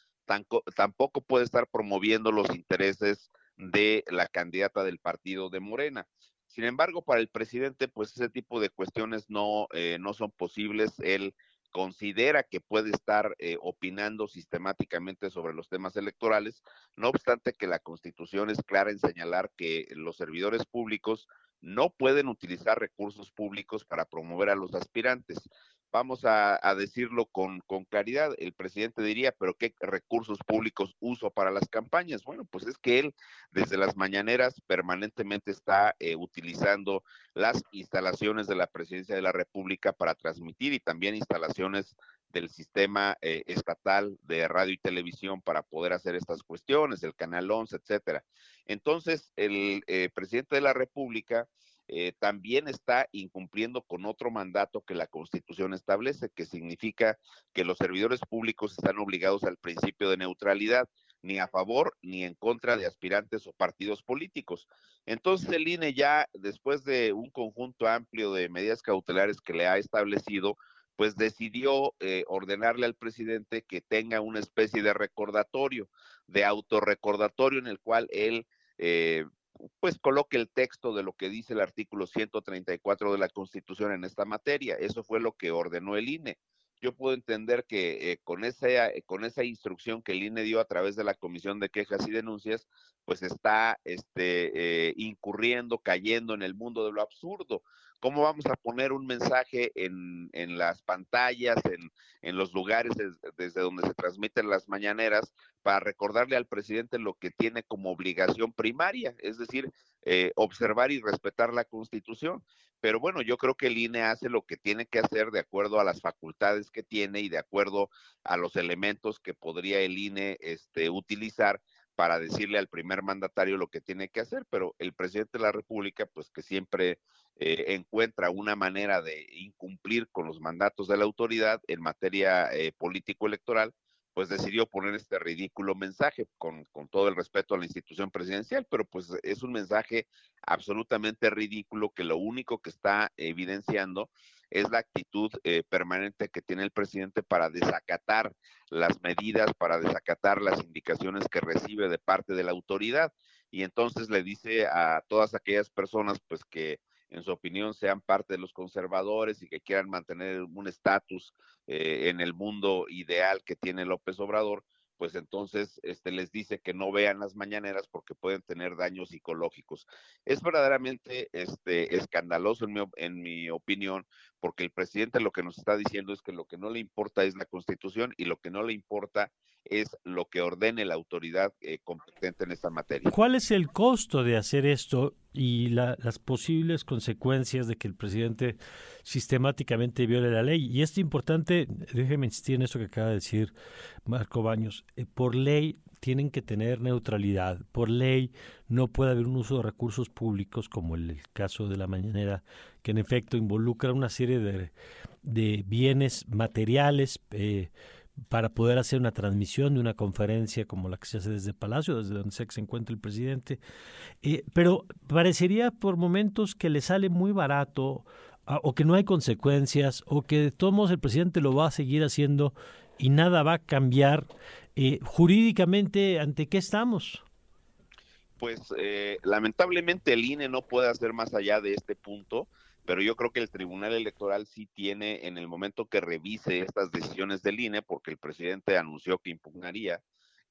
tampoco puede estar promoviendo los intereses de la candidata del partido de Morena. Sin embargo, para el presidente, pues ese tipo de cuestiones no, eh, no son posibles. Él considera que puede estar eh, opinando sistemáticamente sobre los temas electorales, no obstante que la Constitución es clara en señalar que los servidores públicos no pueden utilizar recursos públicos para promover a los aspirantes vamos a, decirlo con, claridad, el presidente diría, pero ¿qué recursos públicos uso para las campañas? Bueno, pues es que él desde las mañaneras permanentemente está eh, utilizando las instalaciones de la presidencia de la República para transmitir y también instalaciones del sistema eh, estatal de radio y televisión para poder hacer estas cuestiones, el Canal 11, etcétera. Entonces, el eh, presidente de la República eh, también está incumpliendo con otro mandato que la Constitución establece, que significa que los servidores públicos están obligados al principio de neutralidad, ni a favor ni en contra de aspirantes o partidos políticos. Entonces el INE ya, después de un conjunto amplio de medidas cautelares que le ha establecido, pues decidió eh, ordenarle al presidente que tenga una especie de recordatorio, de autorrecordatorio en el cual él eh, pues coloque el texto de lo que dice el artículo 134 de la Constitución en esta materia. Eso fue lo que ordenó el INE. Yo puedo entender que eh, con, esa, eh, con esa instrucción que el INE dio a través de la Comisión de Quejas y Denuncias, pues está este, eh, incurriendo, cayendo en el mundo de lo absurdo. ¿Cómo vamos a poner un mensaje en, en las pantallas, en, en los lugares desde donde se transmiten las mañaneras, para recordarle al presidente lo que tiene como obligación primaria, es decir, eh, observar y respetar la Constitución? Pero bueno, yo creo que el INE hace lo que tiene que hacer de acuerdo a las facultades que tiene y de acuerdo a los elementos que podría el INE este, utilizar para decirle al primer mandatario lo que tiene que hacer, pero el presidente de la República, pues que siempre eh, encuentra una manera de incumplir con los mandatos de la autoridad en materia eh, político-electoral, pues decidió poner este ridículo mensaje con, con, todo el respeto a la institución presidencial, pero pues es un mensaje absolutamente ridículo que lo único que está evidenciando es la actitud eh, permanente que tiene el presidente para desacatar las medidas, para desacatar las indicaciones que recibe de parte de la autoridad. Y entonces le dice a todas aquellas personas pues que en su opinión, sean parte de los conservadores y que quieran mantener un estatus eh, en el mundo ideal que tiene López Obrador, pues entonces este, les dice que no vean las mañaneras porque pueden tener daños psicológicos. Es verdaderamente este, escandaloso en mi, en mi opinión, porque el presidente lo que nos está diciendo es que lo que no le importa es la constitución y lo que no le importa es lo que ordene la autoridad eh, competente en esta materia. ¿Cuál es el costo de hacer esto y las posibles consecuencias de que el presidente sistemáticamente viole la ley? Y es importante, déjeme insistir en esto que acaba de decir Marco Baños, eh, por ley tienen que tener neutralidad. Por ley no puede haber un uso de recursos públicos como el, caso de la mañanera, que en efecto involucra una serie de, bienes materiales. Eh, para poder hacer una transmisión de una conferencia como la que se hace desde Palacio, desde donde se encuentra el presidente. Eh, pero parecería por momentos que le sale muy barato ah, o que no hay consecuencias o que de todos modos el presidente lo va a seguir haciendo y nada va a cambiar. Eh, jurídicamente, ¿ante qué estamos? Pues eh, lamentablemente el INE no puede hacer más allá de este punto pero yo creo que el Tribunal Electoral sí tiene en el momento que revise estas decisiones del INE, porque el presidente anunció que impugnaría,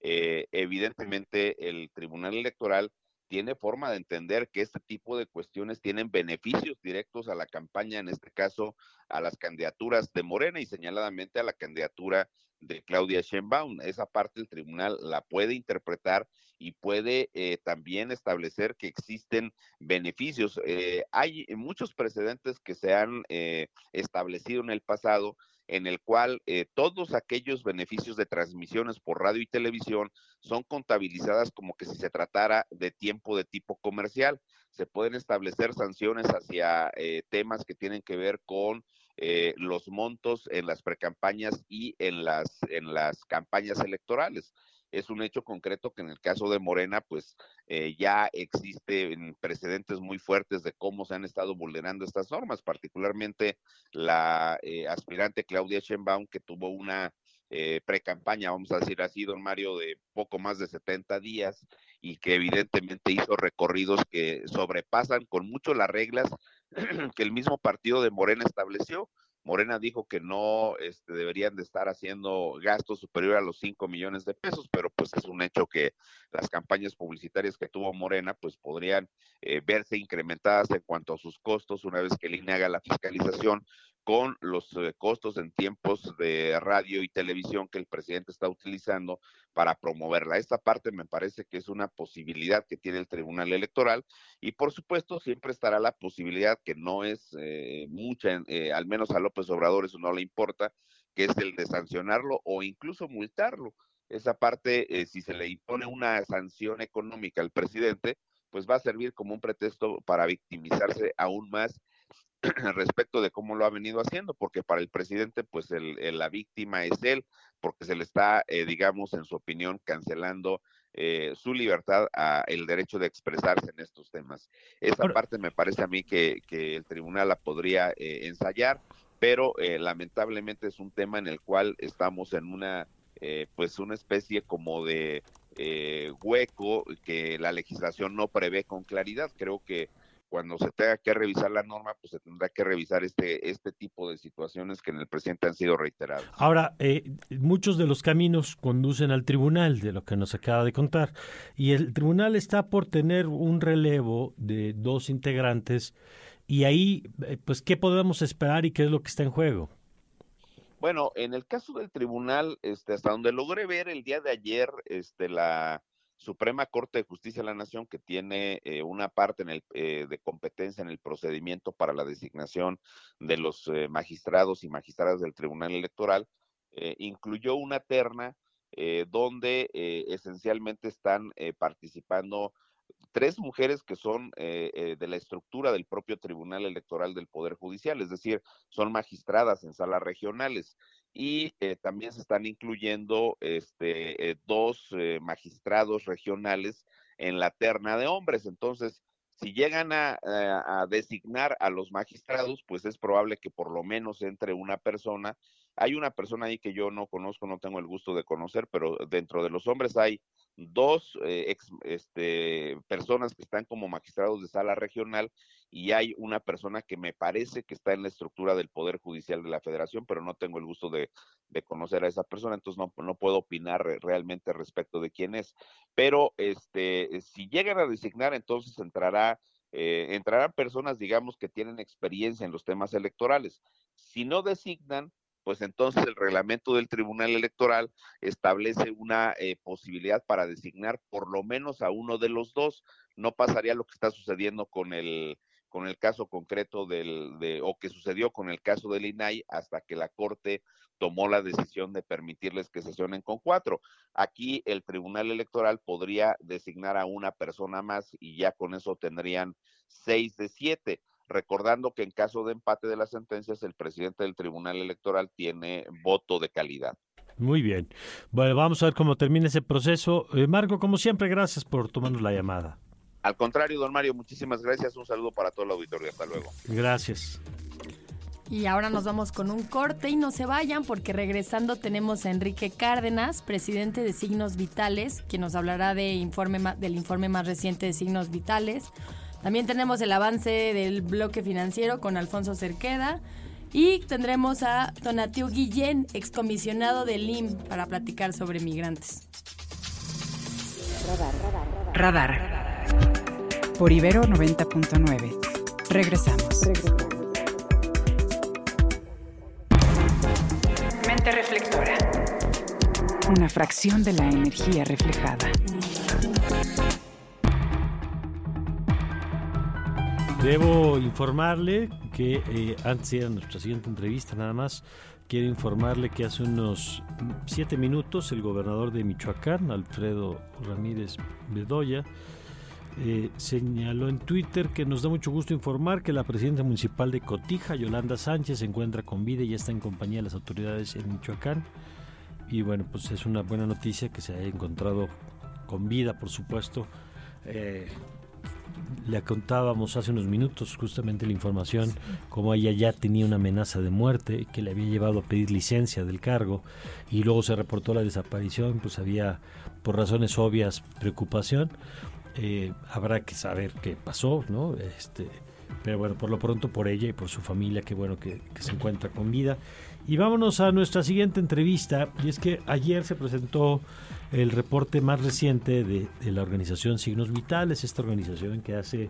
eh, evidentemente el Tribunal Electoral tiene forma de entender que este tipo de cuestiones tienen beneficios directos a la campaña, en este caso a las candidaturas de Morena y señaladamente a la candidatura de Claudia Sheinbaum. Esa parte el tribunal la puede interpretar y puede eh, también establecer que existen beneficios. Eh, hay muchos precedentes que se han eh, establecido en el pasado en el cual todos aquellos beneficios de transmisiones por radio y televisión son contabilizadas como que si se tratara de tiempo de tipo comercial. Se pueden establecer sanciones hacia temas que tienen que ver con eh, los montos en las precampañas y en las, en las campañas electorales. Es un hecho concreto que en el caso de Morena, pues eh, ya existen precedentes muy fuertes de cómo se han estado vulnerando estas normas, particularmente la eh, aspirante Claudia Sheinbaum, que tuvo una eh, pre-campaña, vamos a decir así, don Mario, de poco más de 70 días y que evidentemente hizo recorridos que sobrepasan con mucho las reglas (clears throat) que el mismo partido de Morena estableció. Morena dijo que no este, deberían de estar haciendo gastos superiores a los 5 millones de pesos, pero pues es un hecho que las campañas publicitarias que tuvo Morena pues podrían eh, verse incrementadas en cuanto a sus costos una vez que el INE haga la fiscalización con los eh, costos en tiempos de radio y televisión que el presidente está utilizando para promoverla. Esta parte me parece que es una posibilidad que tiene el Tribunal Electoral y por supuesto siempre estará la posibilidad que no es eh, mucha, eh, al menos a López Obrador eso no le importa, que es el de sancionarlo o incluso multarlo. Esa parte, si se le impone una sanción económica al presidente, pues va a servir como un pretexto para victimizarse aún más (clears throat) respecto de cómo lo ha venido haciendo, porque para el presidente, pues el, la víctima es él, porque se le está, eh, digamos, en su opinión, cancelando eh, su libertad a el derecho de expresarse en estos temas. Esa parte me parece a mí que, que el tribunal la podría eh, ensayar, pero lamentablemente es un tema en el cual estamos en una, pues una especie como de hueco que la legislación no prevé con claridad. Creo que cuando se tenga que revisar la norma, pues se tendrá que revisar este, este tipo de situaciones que en el presente han sido reiteradas. Ahora, eh, muchos de los caminos conducen al tribunal, de lo que nos acaba de contar, y el tribunal está por tener un relevo de dos integrantes, y ahí, eh, pues, ¿qué podemos esperar y qué es lo que está en juego? Bueno, en el caso del tribunal, este, hasta donde logré ver el día de ayer, este, la Suprema Corte de Justicia de la Nación, que tiene eh, una parte en el, eh, de competencia en el procedimiento para la designación de los eh, magistrados y magistradas del Tribunal Electoral, incluyó una terna donde esencialmente están participando tres mujeres que son de la estructura del propio Tribunal Electoral del Poder Judicial, es decir, son magistradas en salas regionales y eh, también se están incluyendo este, eh, dos eh, magistrados regionales en la terna de hombres. Entonces, si llegan a, a, designar a los magistrados, pues es probable que por lo menos entre una persona. Hay una persona ahí que yo no conozco, no tengo el gusto de conocer, pero dentro de los hombres hay dos eh, este, personas que están como magistrados de sala regional y hay una persona que me parece que está en la estructura del Poder Judicial de la Federación, pero no tengo el gusto de, conocer a esa persona, entonces no, no, puedo opinar realmente respecto de quién es. Pero este, si llegan a designar, entonces entrará eh, entrarán personas, digamos, que tienen experiencia en los temas electorales. Si no designan, pues entonces el reglamento del Tribunal Electoral establece una eh, posibilidad para designar por lo menos a uno de los dos. No pasaría lo que está sucediendo con el con el caso concreto del de, o que sucedió con el caso del INAI hasta que la Corte tomó la decisión de permitirles que sesionen con cuatro. Aquí el Tribunal Electoral podría designar a una persona más y ya con eso tendrían seis de siete recordando que en caso de empate de las sentencias, el presidente del Tribunal Electoral tiene voto de calidad. Muy bien. Bueno, vamos a ver cómo termina ese proceso. Eh, Marco, como siempre, gracias por tomarnos la llamada. Al contrario, don Mario, muchísimas gracias. Un saludo para todo el auditorio. Hasta luego. Gracias. Y ahora nos vamos con un corte y no se vayan porque regresando tenemos a Enrique Cárdenas, presidente de Signos Vitales, quien nos hablará de informe, del informe más reciente de Signos Vitales también tenemos el avance del bloque financiero con Alfonso Cerqueda. Y tendremos a Donatiu Guillén, excomisionado del IM, para platicar sobre migrantes. Radar, radar, radar. Por Ibero 90.9. Regresamos. Mente reflectora. Una fracción de la energía reflejada. Debo informarle que eh, antes de nuestra siguiente entrevista nada más, quiero informarle que hace unos siete minutos el gobernador de Michoacán, Alfredo Ramírez Bedoya, eh, señaló en Twitter que nos da mucho gusto informar que la presidenta municipal de Cotija, Yolanda Sánchez, se encuentra con vida y ya está en compañía de las autoridades en Michoacán. Y bueno, pues es una buena noticia que se haya encontrado con vida, por supuesto. Eh, le contábamos hace unos minutos justamente la información, como ella ya tenía una amenaza de muerte que le había llevado a pedir licencia del cargo y luego se reportó la desaparición, pues había por razones obvias preocupación. Eh, habrá que saber qué pasó, ¿no? Este, pero bueno, por lo pronto por ella y por su familia, qué bueno que, se encuentra con vida. Y vámonos a nuestra siguiente entrevista, y es que ayer se presentó el reporte más reciente de, la organización Signos Vitales, esta organización que hace,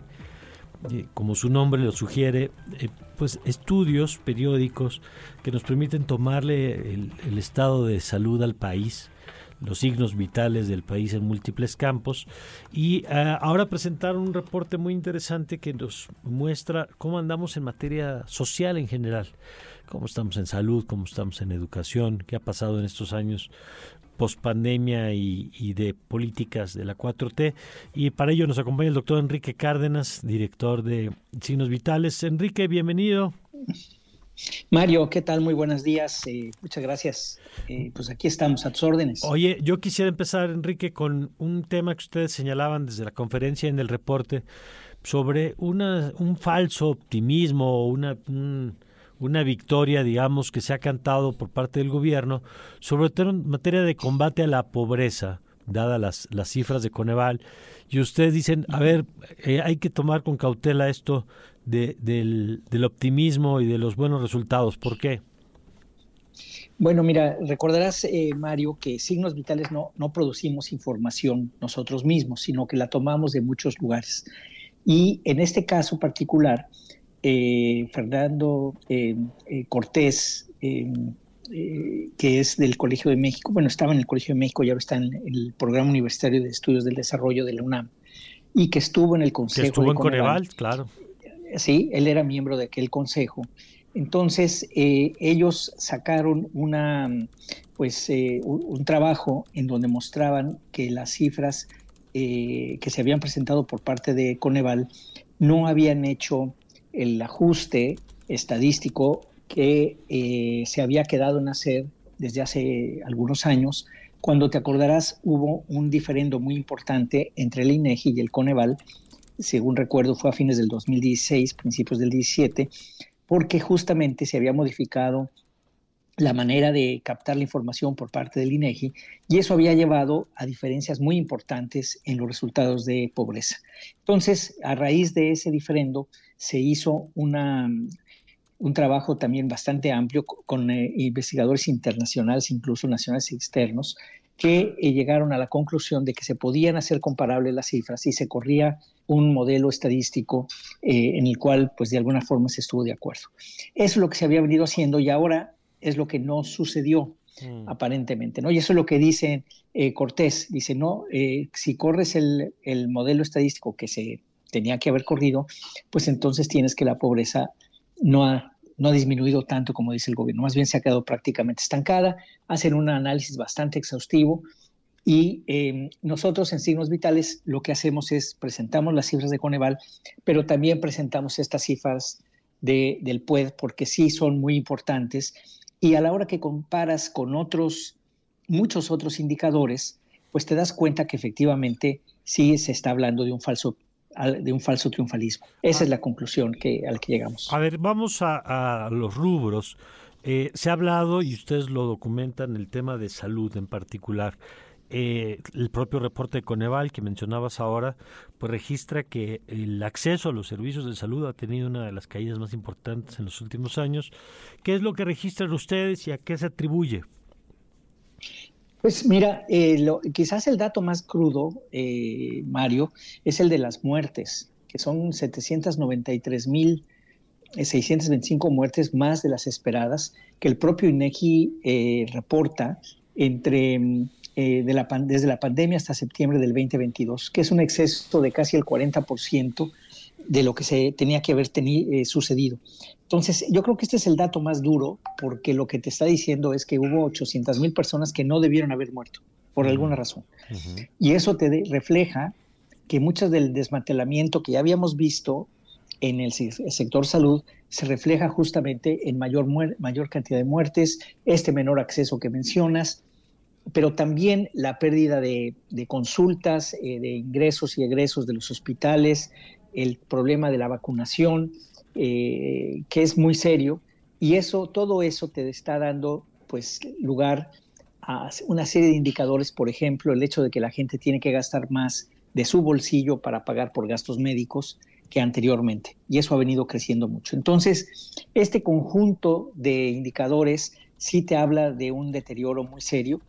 eh, como su nombre lo sugiere, eh, pues estudios periódicos que nos permiten tomarle el, estado de salud al país los signos vitales del país en múltiples campos. Y eh, ahora presentaron un reporte muy interesante que nos muestra cómo andamos en materia social en general, cómo estamos en salud, cómo estamos en educación, qué ha pasado en estos años pospandemia y, y de políticas de la 4T. Y para ello nos acompaña el doctor Enrique Cárdenas, director de Signos Vitales. Enrique, bienvenido. Mario, ¿qué tal? Muy buenos días. Eh, muchas gracias. Eh, pues aquí estamos a tus órdenes. Oye, yo quisiera empezar, Enrique, con un tema que ustedes señalaban desde la conferencia en el reporte sobre una, un falso optimismo, una, un, una victoria, digamos, que se ha cantado por parte del gobierno, sobre todo en materia de combate a la pobreza, dadas las, las cifras de Coneval. Y ustedes dicen, a ver, eh, hay que tomar con cautela esto de, del, del optimismo y de los buenos resultados. ¿Por qué? Bueno, mira, recordarás, eh, Mario, que signos vitales no, no producimos información nosotros mismos, sino que la tomamos de muchos lugares. Y en este caso particular, eh, Fernando eh, eh, Cortés, que es del Colegio de México, bueno, estaba en el Colegio de México y ahora está en el Programa Universitario de Estudios del Desarrollo de la UNAM, y que estuvo en el Consejo. Que estuvo en Coneval, claro. Sí, él era miembro de aquel consejo. Entonces, ellos sacaron una, pues, un trabajo en donde mostraban que las cifras que se habían presentado por parte de Coneval no habían hecho el ajuste estadístico que eh, se había quedado en hacer desde hace algunos años, cuando te acordarás hubo un diferendo muy importante entre el INEGI y el Coneval, según recuerdo fue a fines del 2016, principios del 17, porque justamente se había modificado la manera de captar la información por parte del INEGI y eso había llevado a diferencias muy importantes en los resultados de pobreza. Entonces, a raíz de ese diferendo, se hizo una, un trabajo también bastante amplio con eh, investigadores internacionales, incluso nacionales y externos, que eh, llegaron a la conclusión de que se podían hacer comparables las cifras y se corría un modelo estadístico eh, en el cual, pues de alguna forma se estuvo de acuerdo. Eso es lo que se había venido haciendo y ahora es lo que no sucedió mm. aparentemente, ¿no? Y eso es lo que dice eh, Cortés, dice, no, si corres el, el modelo estadístico que se tenía que haber corrido, pues entonces tienes que la pobreza no ha no ha disminuido tanto como dice el gobierno, más bien se ha quedado prácticamente estancada, hacen un análisis bastante exhaustivo y em, nosotros en Signos Vitales lo que hacemos es presentamos las cifras de Coneval, pero también presentamos estas cifras de, del PUED porque sí son muy importantes. Y a la hora que comparas con otros, muchos otros indicadores, pues te das cuenta que efectivamente sí se está hablando de un falso de un falso triunfalismo. Esa es la conclusión que, a la que llegamos. A ver, vamos a, los rubros. Eh, se ha hablado, y ustedes lo documentan, el tema de salud en particular. Eh, el propio reporte de Coneval que mencionabas ahora, pues registra que el acceso a los servicios de salud ha tenido una de las caídas más importantes en los últimos años. ¿Qué es lo que registran ustedes y a qué se atribuye? Pues mira, eh, quizás el dato más crudo, eh, Mario, es el de las muertes, que son 793 mil 625 muertes más de las esperadas que el propio INEGI eh, reporta entre de la, desde la pandemia hasta septiembre del 2022, que es un exceso de casi el 40% de lo que se tenía que haber sucedido. Entonces, yo creo que este es el dato más duro porque lo que te está diciendo es que hubo 800 mil personas que no debieron haber muerto por alguna razón. Y eso te refleja que mucho del desmantelamiento que ya habíamos visto en el sector salud se refleja justamente en mayor, mayor cantidad de muertes, este menor acceso que mencionas, pero también la pérdida de, consultas, eh, de ingresos y egresos de los hospitales, el problema de la vacunación, eh, que es muy serio y eso, todo eso te está dando pues lugar a una serie de indicadores, por ejemplo, el hecho de que la gente tiene que gastar más de su bolsillo para pagar por gastos médicos que anteriormente y eso ha venido creciendo mucho. Entonces, este conjunto de indicadores sí te habla de un deterioro muy serio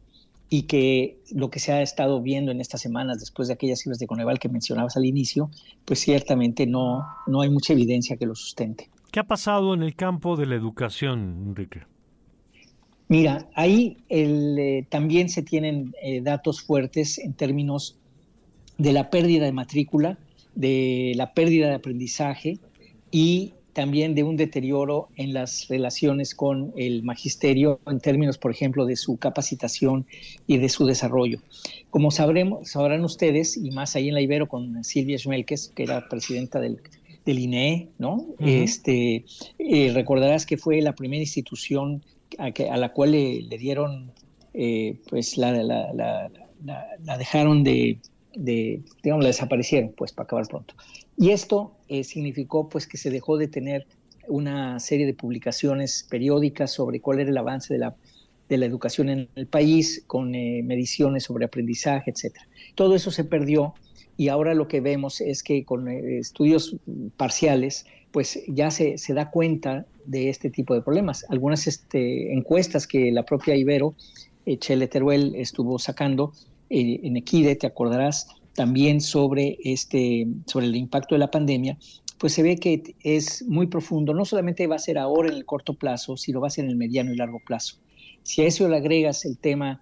y que lo que se ha estado viendo en estas semanas después de aquellas cifras de Coneval que mencionabas al inicio, pues ciertamente no, no hay mucha evidencia que lo sustente. ¿Qué ha pasado en el campo de la educación, Enrique? Mira, ahí eh, también se tienen eh, datos fuertes en términos de la pérdida de matrícula, de la pérdida de aprendizaje y también de un deterioro en las relaciones con el magisterio en términos, por ejemplo, de su capacitación y de su desarrollo. Como sabremos, sabrán ustedes, y más ahí en la Ibero con Silvia Schmelkes, que era presidenta del, del INE, ¿no? este, eh, recordarás que fue la primera institución a, que, a la cual le, dieron, eh, pues la, la, la, la, dejaron de, de, digamos, la desaparecieron, pues para acabar pronto. Y esto eh, significó pues que se dejó de tener una serie de publicaciones periódicas sobre cuál era el avance de la, de la educación en el país, con eh, mediciones sobre aprendizaje, etc. Todo eso se perdió y ahora lo que vemos es que con eh, estudios parciales, pues ya se, se, da cuenta de este tipo de problemas. Algunas este, encuestas que la propia Ibero, Chele Teruel, estuvo sacando en Equide, te acordarás, también sobre, este, sobre el impacto de la pandemia, pues se ve que es muy profundo. No solamente va a ser ahora en el corto plazo, sino va a ser en el mediano y largo plazo. Si a eso le agregas el tema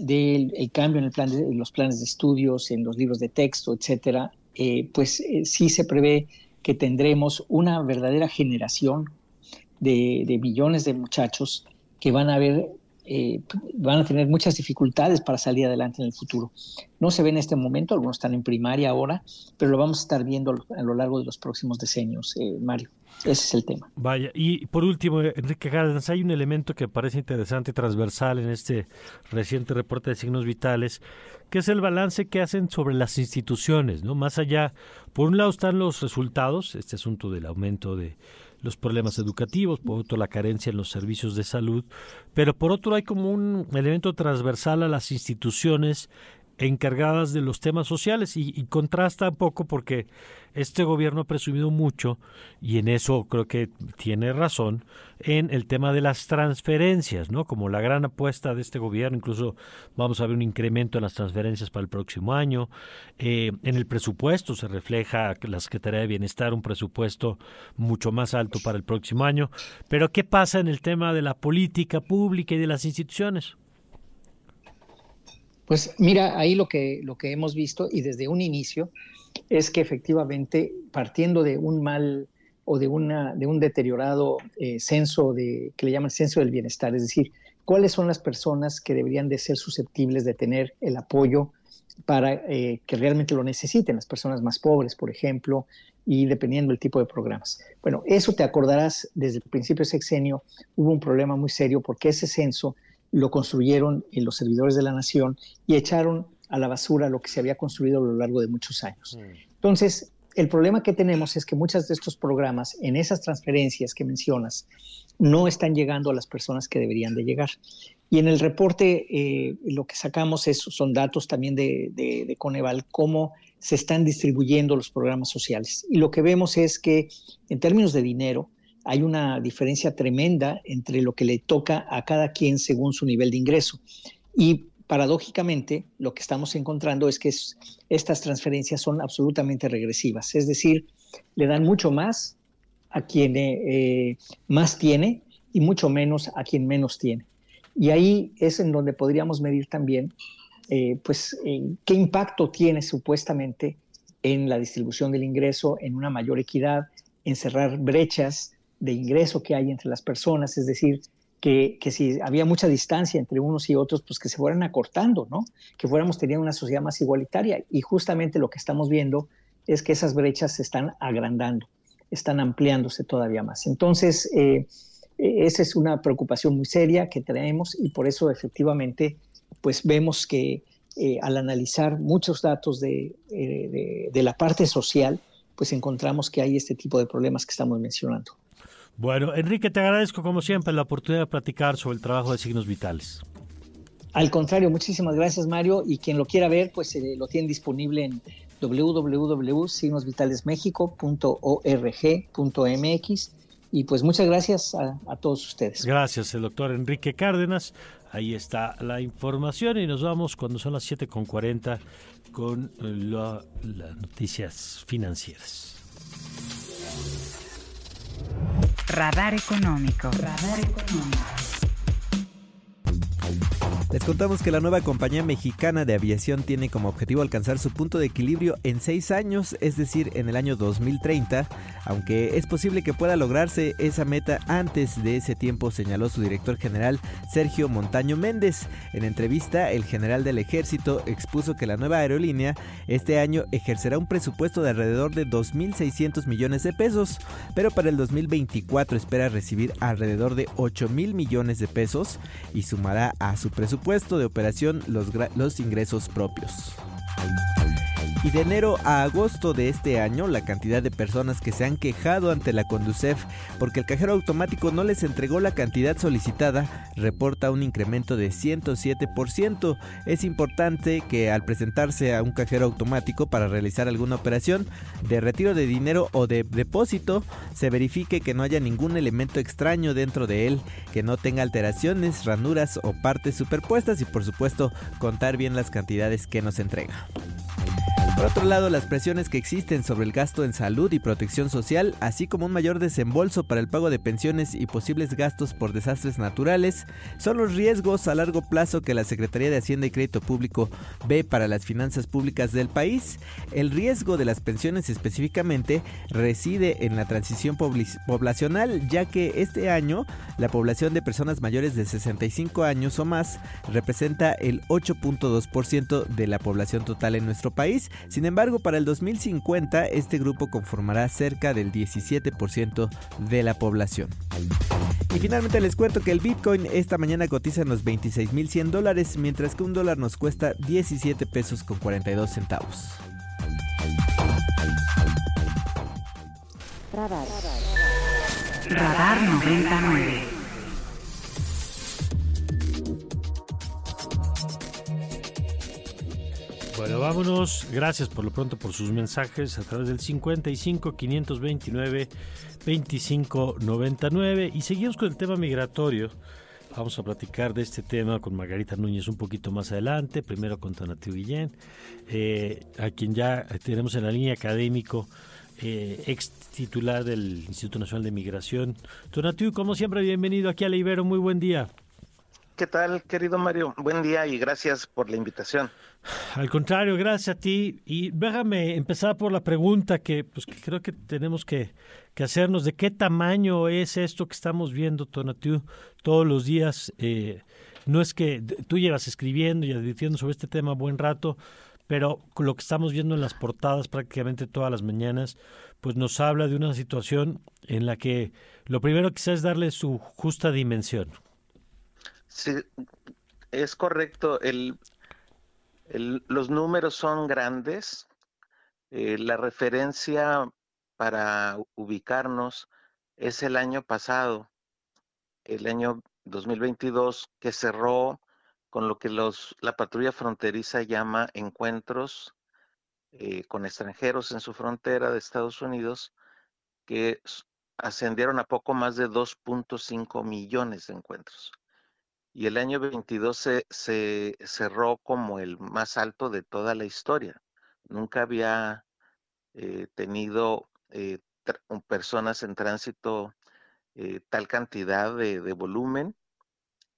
del cambio en, el plan de, los planes de estudios, en los libros de texto, etcétera, eh, pues eh, sí se prevé que tendremos una verdadera generación de, de millones de muchachos que van a ver eh, van a tener muchas dificultades para salir adelante en el futuro. No se ve en este momento, algunos están en primaria ahora, pero lo vamos a estar viendo a lo largo de los próximos decenios, eh, Mario. Ese es el tema. Vaya, y por último, Enrique Cárdenas, hay un elemento que parece interesante y transversal en este reciente reporte de signos vitales, que es el balance que hacen sobre las instituciones, ¿no? Más allá, por un lado están los resultados, este asunto del aumento de los problemas educativos, por otro la carencia en los servicios de salud, pero por otro hay como un elemento transversal a las instituciones encargadas de los temas sociales y, contrasta un poco porque este gobierno ha presumido mucho y en eso creo que tiene razón en el tema de las transferencias, ¿no? Como la gran apuesta de este gobierno, incluso vamos a ver un incremento en las transferencias para el próximo año. Eh, en el presupuesto se refleja la Secretaría de Bienestar un presupuesto mucho más alto para el próximo año. Pero ¿qué pasa en el tema de la política pública y de las instituciones? Pues mira, ahí lo que, lo que hemos visto y desde un inicio es que efectivamente partiendo de un mal o de, una, de un deteriorado eh, censo de, que le llaman censo del bienestar, es decir, cuáles son las personas que deberían de ser susceptibles de tener el apoyo para eh, que realmente lo necesiten, las personas más pobres, por ejemplo, y dependiendo del tipo de programas. Bueno, eso te acordarás, desde el principio de sexenio hubo un problema muy serio porque ese censo lo construyeron los servidores de la nación y echaron a la basura lo que se había construido a lo largo de muchos años. Mm. Entonces, el problema que tenemos es que muchos de estos programas, en esas transferencias que mencionas, no están llegando a las personas que deberían de llegar. Y en el reporte eh, lo que sacamos es, son datos también de, de, de, Coneval, cómo se están distribuyendo los programas sociales. Y lo que vemos es que en términos de dinero, hay una diferencia tremenda entre lo que le toca a cada quien según su nivel de ingreso. Y paradójicamente, lo que estamos encontrando es que estas transferencias son absolutamente regresivas, es decir, le dan mucho más a quien eh, más tiene y mucho menos a quien menos tiene. Y ahí es en donde podríamos medir también, eh, pues, qué impacto tiene supuestamente en la distribución del ingreso, en una mayor equidad, en cerrar brechas de ingreso que hay entre las personas, es decir, que, que, si había mucha distancia entre unos y otros, pues que se fueran acortando, ¿no? Que fuéramos teniendo una sociedad más igualitaria. Y justamente lo que estamos viendo es que esas brechas se están agrandando, están ampliándose todavía más. Entonces, eh, esa es una preocupación muy seria que tenemos y por eso efectivamente, pues vemos que eh, al analizar muchos datos de, eh, de, de la parte social, pues encontramos que hay este tipo de problemas que estamos mencionando. Bueno, Enrique, te agradezco como siempre la oportunidad de platicar sobre el trabajo de signos vitales. Al contrario, muchísimas gracias Mario y quien lo quiera ver, pues eh, lo tiene disponible en www.signosvitalesmexico.org.mx y pues muchas gracias a, todos ustedes. Gracias, el doctor Enrique Cárdenas. Ahí está la información y nos vamos cuando son las 7.40 con las noticias financieras. Radar Económico. Radar Económico. Les contamos que la nueva compañía mexicana de aviación tiene como objetivo alcanzar su punto de equilibrio en seis años, es decir, en el año 2030, aunque es posible que pueda lograrse esa meta antes de ese tiempo, señaló su director general Sergio Montaño Méndez. En entrevista, el general del ejército expuso que la nueva aerolínea este año ejercerá un presupuesto de alrededor de 2.600 millones de pesos, pero para el 2024 espera recibir alrededor de 8 mil millones de pesos y sumará a su presupuesto puesto de operación los, los ingresos propios. Y de enero a agosto de este año, la cantidad de personas que se han quejado ante la Conducef porque el cajero automático no les entregó la cantidad solicitada reporta un incremento de 107%. Es importante que al presentarse a un cajero automático para realizar alguna operación de retiro de dinero o de depósito, se verifique que no haya ningún elemento extraño dentro de él, que no tenga alteraciones, ranuras o partes superpuestas y por supuesto contar bien las cantidades que nos entrega. Por otro lado, las presiones que existen sobre el gasto en salud y protección social, así como un mayor desembolso para el pago de pensiones y posibles gastos por desastres naturales, son los riesgos a largo plazo que la Secretaría de Hacienda y Crédito Público ve para las finanzas públicas del país. El riesgo de las pensiones específicamente reside en la transición poblacional, ya que este año la población de personas mayores de 65 años o más representa el 8.2% de la población total en nuestro país sin embargo, para el 2050 este grupo conformará cerca del 17% de la población. Y finalmente les cuento que el Bitcoin esta mañana cotiza en los 26.100 dólares, mientras que un dólar nos cuesta 17 pesos con 42 centavos. Radar. Radar 99. Vámonos. Gracias por lo pronto por sus mensajes a través del 55 529 25 99 y seguimos con el tema migratorio. Vamos a platicar de este tema con Margarita Núñez un poquito más adelante, primero con Tonatiuh Guillén, eh, a quien ya tenemos en la línea académico, eh, ex titular del Instituto Nacional de Migración. Tonatiuh, como siempre, bienvenido aquí a la Ibero, muy buen día. ¿Qué tal, querido Mario? Buen día y gracias por la invitación. Al contrario, gracias a ti. Y déjame empezar por la pregunta que, pues, creo que tenemos que, hacernos. ¿De qué tamaño es esto que estamos viendo, Tonatiu, todos los días? Eh, no es que tú llevas escribiendo y advirtiendo sobre este tema buen rato, pero lo que estamos viendo en las portadas prácticamente todas las mañanas, pues nos habla de una situación en la que lo primero quizás es darle su justa dimensión. Sí, es correcto. El, los números son grandes. Eh, la referencia para ubicarnos es el año pasado, el año 2022, que cerró con lo que los, la patrulla fronteriza llama encuentros eh, con extranjeros en su frontera de Estados Unidos, que ascendieron a poco más de 2.5 millones de encuentros y el año 22 se, cerró como el más alto de toda la historia. Nunca había eh, tenido eh, personas en tránsito eh, tal cantidad de, volumen.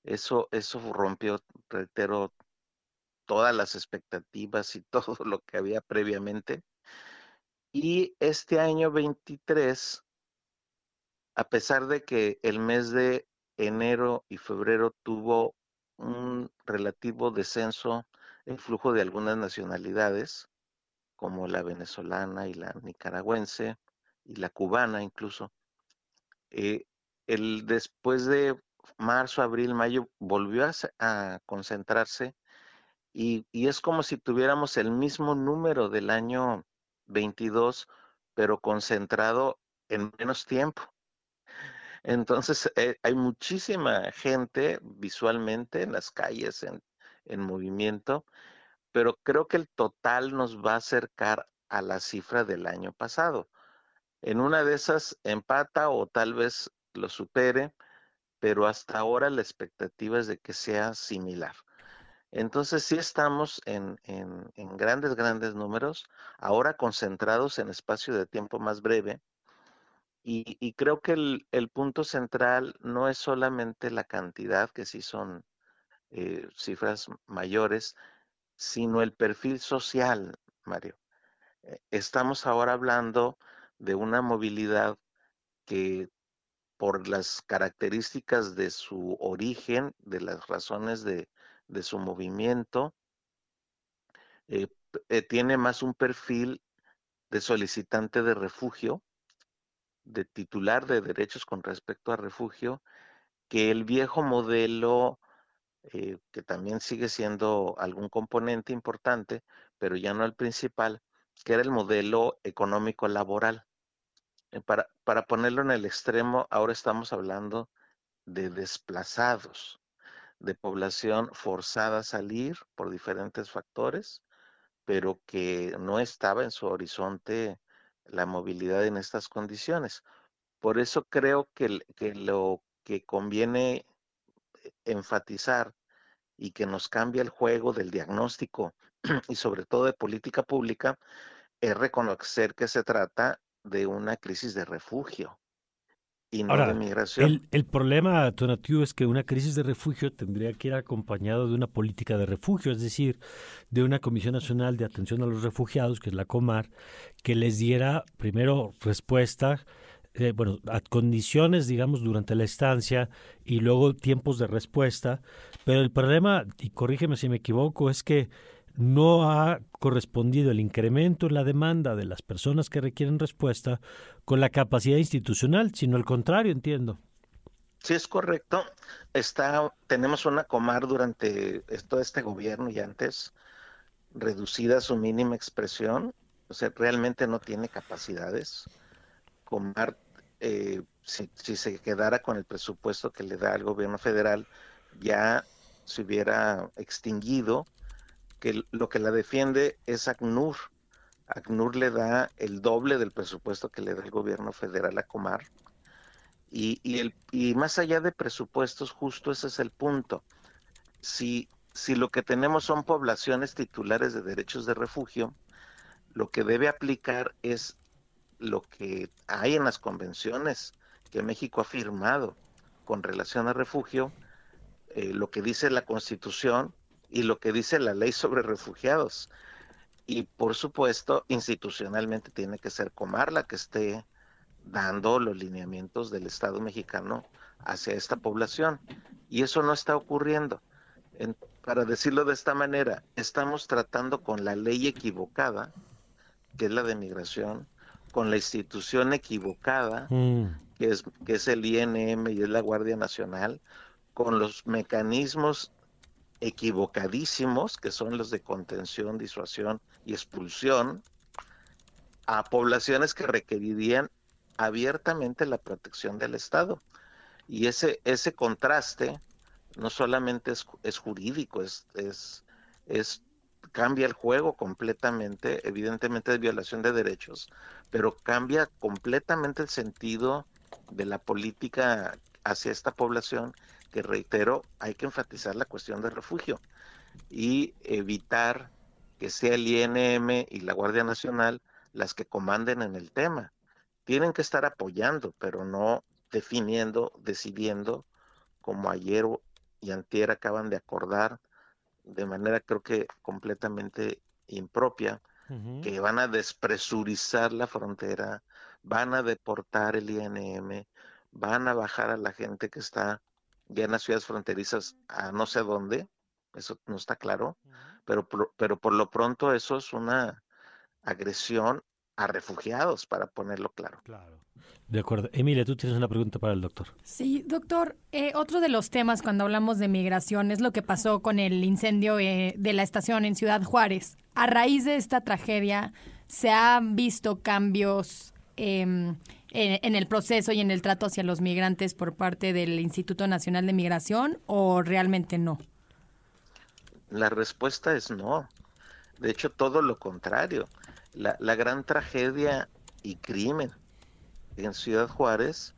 Eso, eso rompió, reitero, todas las expectativas y (laughs) todo lo que había previamente. Y este año 23, a pesar de que el mes de enero y febrero tuvo un relativo descenso en flujo de algunas nacionalidades, como la venezolana y la nicaragüense y la cubana incluso. Eh, el, después de marzo, abril, mayo volvió a, concentrarse y, y, es como si tuviéramos el mismo número del año 22, pero concentrado en menos tiempo. Entonces, eh, hay muchísima gente visualmente en las calles, en, en movimiento, pero creo que el total nos va a acercar a la cifra del año pasado. En una de esas empata o tal vez lo supere, pero hasta ahora la expectativa es de que sea similar. Entonces sí estamos en, en, en, grandes, grandes números, ahora concentrados en espacio de tiempo más breve, y, creo que el, punto central no es solamente la cantidad, que sí son eh, cifras mayores, sino el perfil social, Mario. Eh, estamos ahora hablando de una movilidad que por las características de su origen, de las razones de, su movimiento, eh, tiene más un perfil de solicitante de refugio de titular de derechos con respecto a refugio que el viejo modelo, eh, que también sigue siendo algún componente importante, pero ya no el principal, que era el modelo económico laboral. Eh, para, para ponerlo en el extremo, ahora estamos hablando de desplazados, de población forzada a salir por diferentes factores, pero que no estaba en su horizonte la movilidad en estas condiciones. Por eso creo que, que lo que conviene enfatizar y que nos cambia el juego del diagnóstico (clears throat) y sobre todo de política pública es reconocer que se trata de una crisis de refugio y no de migración. El, el problema, Tonatiu, es que una crisis de refugio tendría que ir acompañada de una política de refugio, es decir, de una Comisión Nacional de Atención a los Refugiados, que es la COMAR, que les diera primero respuesta, eh, bueno, a condiciones, digamos, durante la estancia y luego tiempos de respuesta. Pero el problema, y corrígeme si me equivoco, es que no ha correspondido el incremento en la demanda de las personas que requieren respuesta con la capacidad institucional, sino al contrario, entiendo. Sí, es correcto. Está, tenemos una comar durante todo este gobierno y antes reducida a su mínima expresión, o sea, realmente no tiene capacidades. Comar, eh, si, si se quedara con el presupuesto que le da el gobierno federal, ya se hubiera extinguido que lo que la defiende es ACNUR. ACNUR le da el doble del presupuesto que le da el gobierno federal a Comar. Y, y, el, y más allá de presupuestos, justo ese es el punto. Si, si lo que tenemos son poblaciones titulares de derechos de refugio, lo que debe aplicar es lo que hay en las convenciones que México ha firmado con relación a refugio, eh, lo que dice la Constitución y lo que dice la ley sobre refugiados. Y por supuesto, institucionalmente tiene que ser Comar la que esté dando los lineamientos del Estado mexicano hacia esta población. Y eso no está ocurriendo. para decirlo de esta manera, estamos tratando con la ley equivocada, que es la de migración, con la institución equivocada, mm. que, es, que es el INM y es la Guardia Nacional, con los mecanismos equivocadísimos, que son los de contención, disuasión y expulsión, a poblaciones que requerirían abiertamente la protección del Estado. Y ese, ese contraste no solamente es, es jurídico, es, es, cambia el juego completamente, evidentemente es violación de derechos, pero cambia completamente el sentido de la política hacia esta población, que reitero, hay que enfatizar la cuestión del refugio y evitar que sea el INM y la Guardia Nacional las que comanden en el tema. Tienen que estar apoyando, pero no definiendo, decidiendo, como ayer y antier acaban de acordar de manera creo que completamente impropia, que van a despresurizar la frontera, van a deportar el INM, van a bajar a la gente que está ya en las ciudades fronterizas a no sé dónde, eso no está claro, pero, pero por lo pronto eso es una agresión a refugiados, para ponerlo claro. Claro. De acuerdo. Emilia, tú tienes una pregunta para el doctor. Sí, doctor. Eh, otro de los temas cuando hablamos de migración es lo que pasó con el incendio eh, de la estación en Ciudad Juárez. A raíz de esta tragedia, ¿se han visto cambios em, en, el proceso y en el trato hacia los migrantes por parte del Instituto Nacional de Migración o realmente no? La respuesta es no. De hecho, todo lo contrario. La, la gran tragedia y crimen en Ciudad Juárez,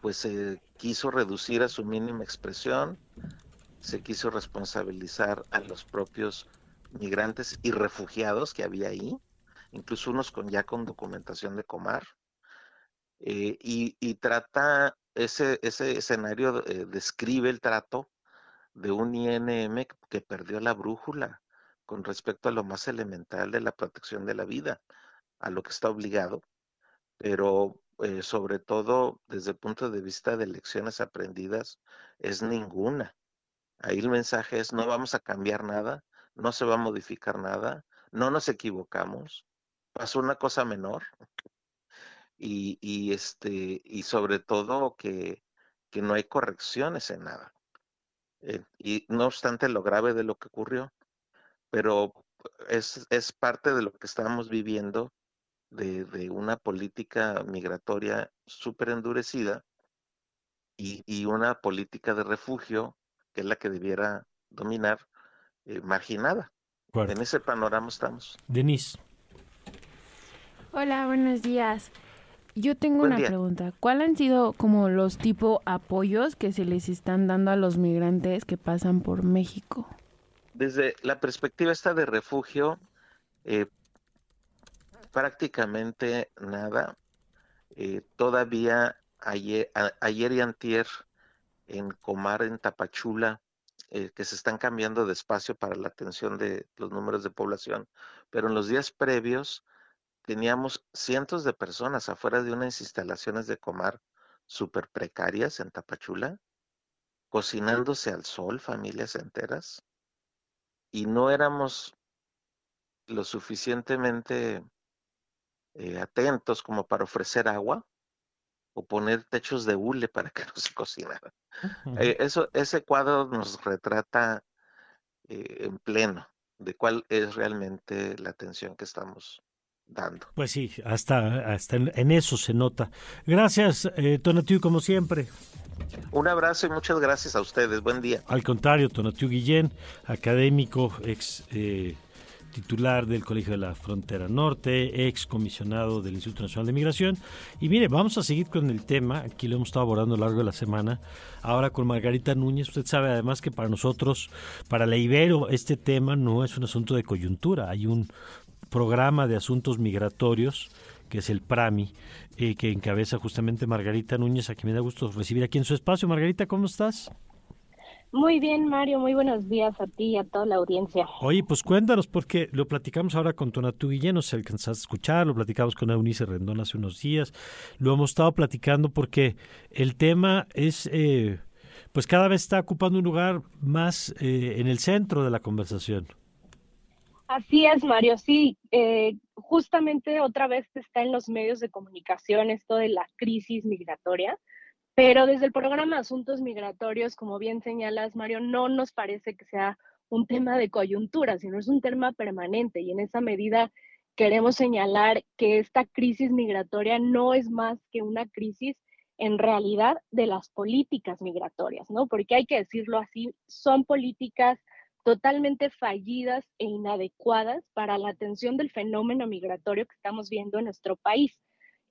pues se quiso reducir a su mínima expresión, se quiso responsabilizar a los propios migrantes y refugiados que había ahí, incluso unos con ya con documentación de Comar, eh, y, trata, ese, ese escenario eh, describe el trato de un INM que perdió la brújula con respecto a lo más elemental de la protección de la vida, a lo que está obligado, pero eh, sobre todo desde el punto de vista de lecciones aprendidas, es ninguna. Ahí el mensaje es no vamos a cambiar nada, no se va a modificar nada, no nos equivocamos, pasó una cosa menor y, y este y sobre todo que, que no hay correcciones en nada. Eh, y no obstante lo grave de lo que ocurrió, pero es, es parte de lo que estamos viviendo de, una política migratoria súper endurecida y, una política de refugio, que es la que debiera dominar, eh, marginada. En ese panorama estamos. Denise. Hola, buenos días. Yo tengo una pregunta. ¿Cuáles han sido como los tipo apoyos que se les están dando a los migrantes que pasan por México? Desde la perspectiva esta de refugio, eh, prácticamente nada. Eh, todavía ayer, ayer, y antier en Comar, en Tapachula, eh, que se están cambiando de espacio para la atención de los números de población, pero en los días previos teníamos cientos de personas afuera de unas instalaciones de Comar súper precarias en Tapachula, cocinándose al sol, familias enteras, y no éramos lo suficientemente eh, atentos como para ofrecer agua o poner techos de hule para que (laughs) no se cocinara. Eh, eso, ese cuadro nos retrata eh, en pleno de cuál es realmente la atención que estamos dando. Pues sí, hasta, hasta en, eso se nota. Gracias, eh, Tonatiu, como siempre. Un abrazo y muchas gracias a ustedes. Buen día. Al contrario, Tonatiu Guillén, académico, ex eh, titular del Colegio de la Frontera Norte, ex comisionado del Instituto Nacional de Migración. Y mire, vamos a seguir con el tema, aquí lo hemos estado abordando a lo largo de la semana, ahora con Margarita Núñez. Usted sabe además que para nosotros, para la Ibero, este tema no es un asunto de coyuntura, hay un programa de asuntos migratorios que es el PRAMI, eh, que encabeza justamente Margarita Núñez, a quien me da gusto recibir aquí en su espacio. Margarita, ¿cómo estás? Muy bien, Mario, muy buenos días a ti y a toda la audiencia. Oye, pues cuéntanos, porque lo platicamos ahora con Tonatu Guillén, no sé alcanzaste a escuchar, lo platicamos con Eunice Rendón hace unos días, lo hemos estado platicando porque el tema es, eh, pues cada vez está ocupando un lugar más eh, en el centro de la conversación. Así es, Mario, sí. Eh, justamente otra vez está en los medios de comunicación esto de la crisis migratoria, pero desde el programa Asuntos Migratorios, como bien señalas, Mario, no nos parece que sea un tema de coyuntura, sino es un tema permanente y en esa medida queremos señalar que esta crisis migratoria no es más que una crisis en realidad de las políticas migratorias, ¿no? Porque hay que decirlo así, son políticas totalmente fallidas e inadecuadas para la atención del fenómeno migratorio que estamos viendo en nuestro país.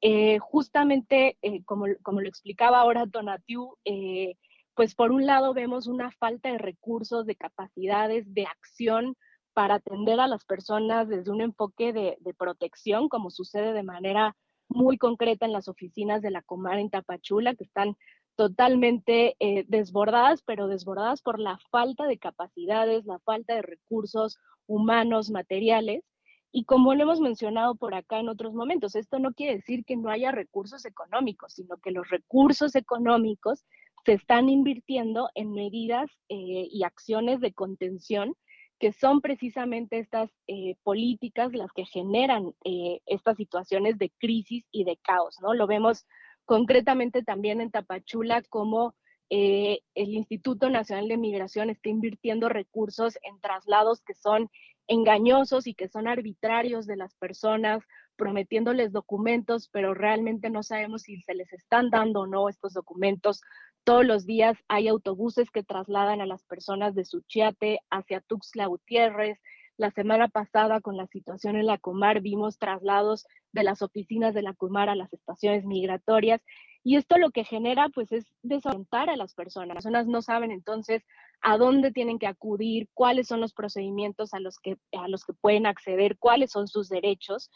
Eh, justamente, eh, como, como, lo explicaba ahora Donatiu, eh, pues por un lado vemos una falta de recursos, de capacidades, de acción para atender a las personas desde un enfoque de, de protección, como sucede de manera muy concreta en las oficinas de la Comar en Tapachula, que están totalmente eh, desbordadas, pero desbordadas por la falta de capacidades, la falta de recursos humanos, materiales. Y como lo hemos mencionado por acá en otros momentos, esto no quiere decir que no haya recursos económicos, sino que los recursos económicos se están invirtiendo en medidas eh, y acciones de contención que son precisamente estas eh, políticas las que generan estas situaciones de crisis y de caos, ¿no? Lo vemos concretamente también en Tapachula, como eh, el Instituto Nacional de Migración está invirtiendo recursos en traslados que son engañosos y que son arbitrarios de las personas, prometiéndoles documentos, pero realmente no sabemos si se les están dando o no estos documentos. Todos los días hay autobuses que trasladan a las personas de Suchiate hacia Tuxtla Gutiérrez, la semana pasada con la situación en la Comar vimos traslados de las oficinas de la Comar a las estaciones migratorias y esto lo que genera pues es desorientar a las personas. Las personas no saben entonces a dónde tienen que acudir, cuáles son los procedimientos a los que, a los que pueden acceder, cuáles son sus derechos.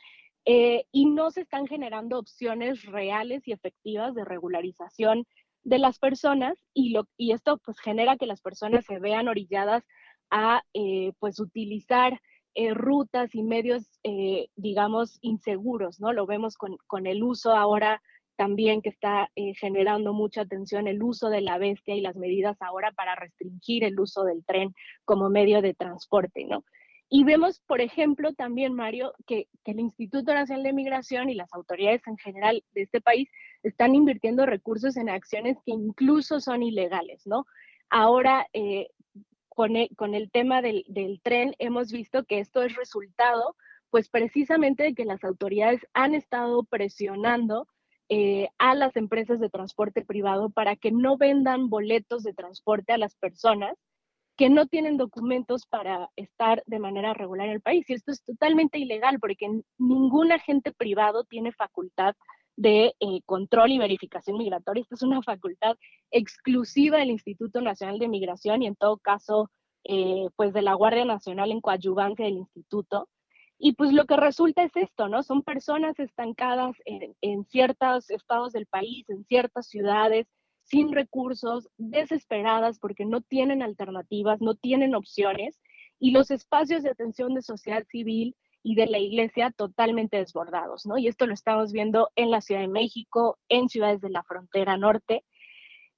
Eh, y no se están generando opciones reales y efectivas de regularización de las personas y, lo, y esto pues genera que las personas se vean orilladas a eh, pues utilizar eh, rutas y medios, eh, digamos, inseguros, ¿no? Lo vemos con, con, el uso ahora también que está generando mucha atención, el uso de la bestia y las medidas ahora para restringir el uso del tren como medio de transporte, ¿no? Y vemos, por ejemplo, también, Mario, que, que, el Instituto Nacional de Migración y las autoridades en general de este país están invirtiendo recursos en acciones que incluso son ilegales, ¿no? Ahora, e, con el, tema del, tren hemos visto que esto es resultado, pues precisamente de que las autoridades han estado presionando eh, a las empresas de transporte privado para que no vendan boletos de transporte a las personas que no tienen documentos para estar de manera regular en el país. Y esto es totalmente ilegal porque ningún agente privado tiene facultad de eh, control y verificación migratoria. Esta es una facultad exclusiva del Instituto Nacional de Migración y en todo caso, eh, pues de la Guardia Nacional en coadyuvancia del instituto. Y pues lo que resulta es esto, ¿no? Son personas estancadas en, en ciertos estados del país, en ciertas ciudades, sin recursos, desesperadas porque no tienen alternativas, no tienen opciones, y los espacios de atención de sociedad civil y de la iglesia totalmente desbordados, ¿no? Y esto lo estamos viendo en la Ciudad de México, en ciudades de la frontera norte.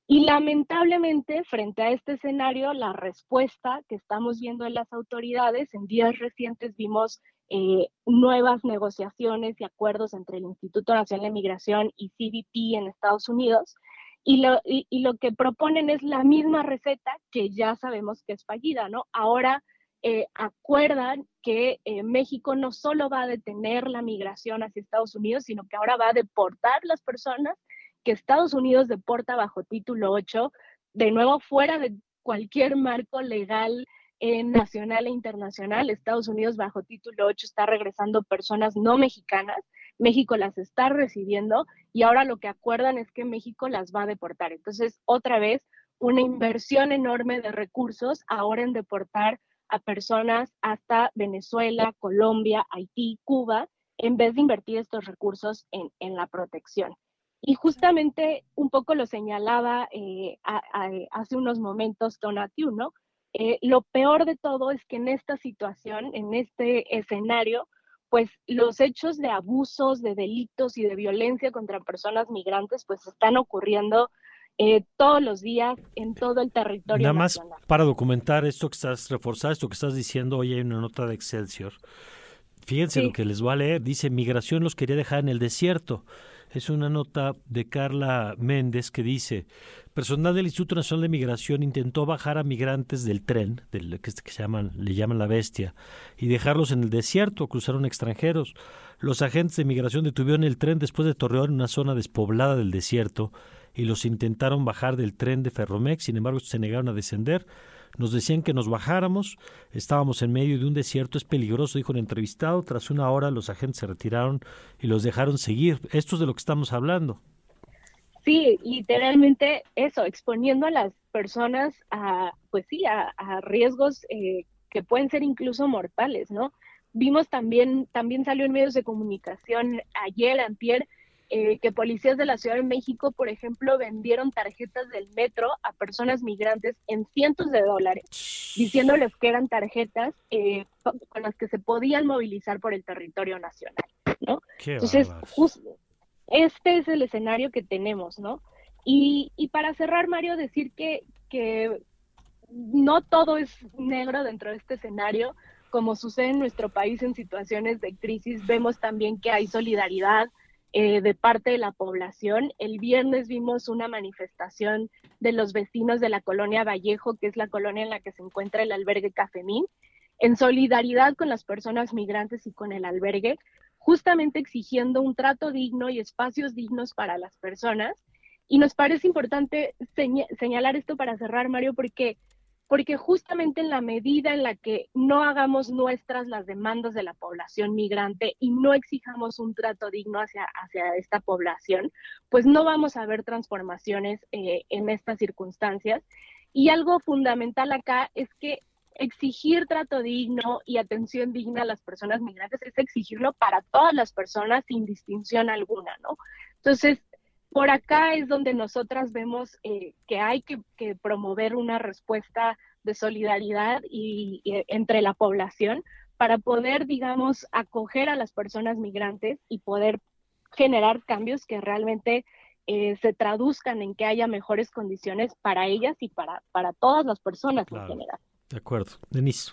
Y lamentablemente, frente a este escenario, la respuesta que estamos viendo en las autoridades, en días recientes vimos eh, nuevas negociaciones y acuerdos entre el Instituto Nacional de Migración y CBP en Estados Unidos, y lo, y, y lo que proponen es la misma receta que ya sabemos que es fallida, ¿no? Ahora eh, acuerdan que eh, México no solo va a detener la migración hacia Estados Unidos, sino que ahora va a deportar las personas que Estados Unidos deporta bajo título 8, de nuevo fuera de cualquier marco legal nacional e internacional. Estados Unidos bajo título 8 está regresando personas no mexicanas. México las está recibiendo y ahora lo que acuerdan es que México las va a deportar. Entonces, otra vez, una inversión enorme de recursos ahora en deportar a personas hasta Venezuela, Colombia, Haití, Cuba, en vez de invertir estos recursos en, en la protección. Y justamente un poco lo señalaba eh, hace unos momentos Donatiu, ¿no? Eh, lo peor de todo es que en esta situación, en este escenario, pues los hechos de abusos, de delitos y de violencia contra personas migrantes, pues están ocurriendo eh, todos los días en todo el territorio. Nada más para documentar esto que estás, reforzar esto que estás diciendo, hoy hay una nota de Excelsior. Fíjense lo que les voy a leer. Dice, migración los quería dejar en el desierto. Es una nota de Carla Méndez que dice, personal del Instituto Nacional de Migración intentó bajar a migrantes del tren, del, que, que se llaman, le llaman la bestia, y dejarlos en el desierto, cruzaron extranjeros. Los agentes de migración detuvieron el tren después de Torreón en una zona despoblada del desierto y los intentaron bajar del tren de Ferromex, sin embargo se negaron a descender. Nos decían que nos bajáramos, estábamos en medio de un desierto, es peligroso, dijo el entrevistado. Tras una hora los agentes se retiraron y los dejaron seguir. Esto es de lo que estamos hablando. Sí, literalmente eso, exponiendo a las personas a, pues sí, a, riesgos eh, que pueden ser incluso mortales, ¿no? Vimos también, también salió en medios de comunicación ayer, antier, eh, que policías de la Ciudad de México, por ejemplo, vendieron tarjetas del metro a personas migrantes en cientos de dólares, diciéndoles que eran tarjetas eh, con las que se podían movilizar por el territorio nacional, ¿no? Entonces, este es el escenario que tenemos, ¿no? Y, y para cerrar, Mario, decir que, que no todo es negro dentro de este escenario. Como sucede en nuestro país en situaciones de crisis, vemos también que hay solidaridad, eh, de parte de la población. El viernes vimos una manifestación de los vecinos de la colonia Vallejo, que es la colonia en la que se encuentra el albergue Cafemín, en solidaridad con las personas migrantes y con el albergue, justamente exigiendo un trato digno y espacios dignos para las personas. Y nos parece importante señalar esto para cerrar, Mario, porque porque justamente en la medida en la que no hagamos nuestras las demandas de la población migrante y no exijamos un trato digno hacia, hacia esta población, pues no vamos a ver transformaciones eh, en estas circunstancias. Y algo fundamental acá es que exigir trato digno y atención digna a las personas migrantes es exigirlo para todas las personas sin distinción alguna, ¿no? Entonces, por acá es donde nosotras vemos eh, que hay que, promover una respuesta de solidaridad y, entre la población para poder, digamos, acoger a las personas migrantes y poder generar cambios que realmente eh, se traduzcan en que haya mejores condiciones para ellas y para, para todas las personas en general. De acuerdo. Denise.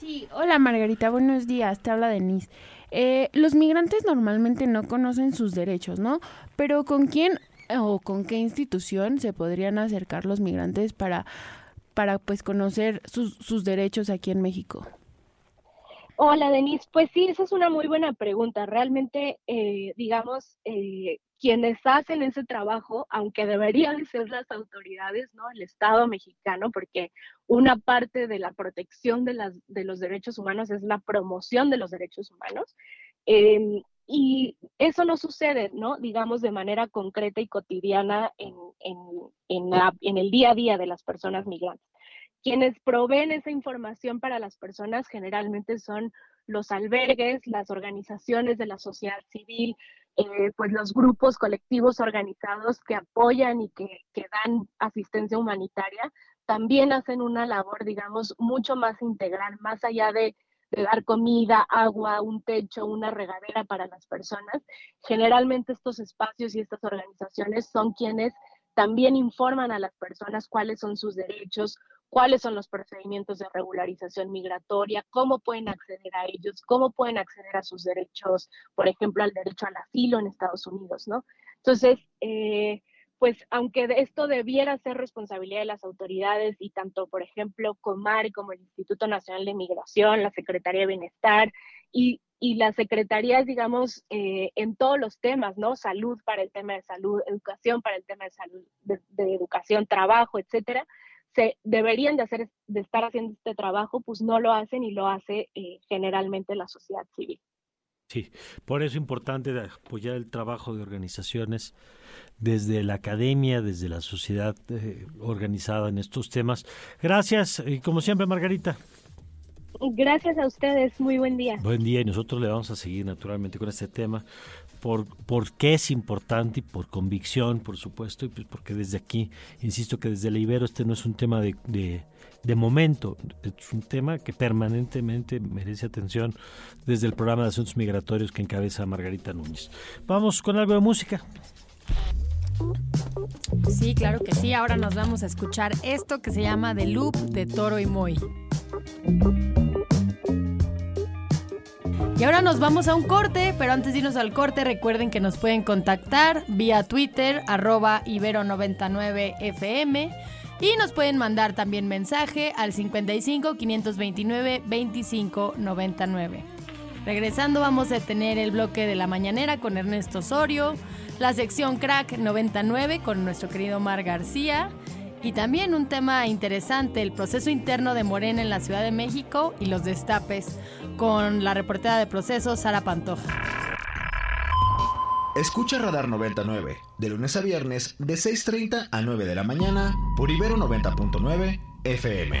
Sí, hola Margarita, buenos días, te habla Denise. Eh, los migrantes normalmente no conocen sus derechos, ¿no? Pero ¿con quién o con qué institución se podrían acercar los migrantes para, para pues conocer sus, sus derechos aquí en México? Hola, Denise. Pues sí, esa es una muy buena pregunta. Realmente, eh, digamos, eh, quienes hacen ese trabajo, aunque deberían ser las autoridades, ¿no? El Estado mexicano, porque una parte de la protección de, las, los derechos humanos es la promoción de los derechos humanos. Em, y eso no sucede, ¿no? Digamos, de manera concreta y cotidiana en el día a día de las personas migrantes. Quienes proveen esa información para las personas generalmente son los albergues, las organizaciones de la sociedad civil, eh, pues los grupos colectivos organizados que apoyan y que, que, dan asistencia humanitaria, también hacen una labor, digamos, mucho más integral, más allá de, de dar comida, agua, un techo, una regadera para las personas. Generalmente estos espacios y estas organizaciones son quienes también informan a las personas cuáles son sus derechos, cuáles son los procedimientos de regularización migratoria, cómo pueden acceder a ellos, cómo pueden acceder a sus derechos, por ejemplo, al derecho al asilo en Estados Unidos, ¿no? Entonces, eh, pues aunque esto debiera ser responsabilidad de las autoridades y tanto, por ejemplo, Comar como el Instituto Nacional de Migración, la Secretaría de Bienestar y y las secretarías, digamos, eh, en todos los temas, ¿no? Salud para el tema de salud, educación para el tema de salud, de, educación, trabajo, etcétera, se deberían de hacer, de estar haciendo este trabajo, pues no lo hacen y lo hace eh, generalmente la sociedad civil. Sí, por eso es importante apoyar el trabajo de organizaciones desde la academia, desde la sociedad eh, organizada en estos temas. Gracias y como siempre, Margarita. Gracias a ustedes, muy buen día. Buen día y nosotros le vamos a seguir naturalmente con este tema por, por qué es importante y por convicción, por supuesto, y pues porque desde aquí, insisto que desde el Ibero este no es un tema de, de, momento, es un tema que permanentemente merece atención desde el programa de asuntos migratorios que encabeza Margarita Núñez. Vamos con algo de música. Sí, claro que sí. Ahora nos vamos a escuchar esto que se llama The Loop de Toro y Moy. Y ahora nos vamos a un corte, pero antes de irnos al corte, recuerden que nos pueden contactar vía Twitter, arroba ibero99fm. Y nos pueden mandar también mensaje al 55 529 25 99. Regresando vamos a tener el bloque de la mañanera con Ernesto Osorio, la sección Crack 99 con nuestro querido Mar García y también un tema interesante, el proceso interno de Morena en la Ciudad de México y los destapes, con la reportera de procesos Sara Pantoja. Escucha Radar 99, de lunes a viernes, de 6.30 a 9 de la mañana, por Ibero 90.9 FM.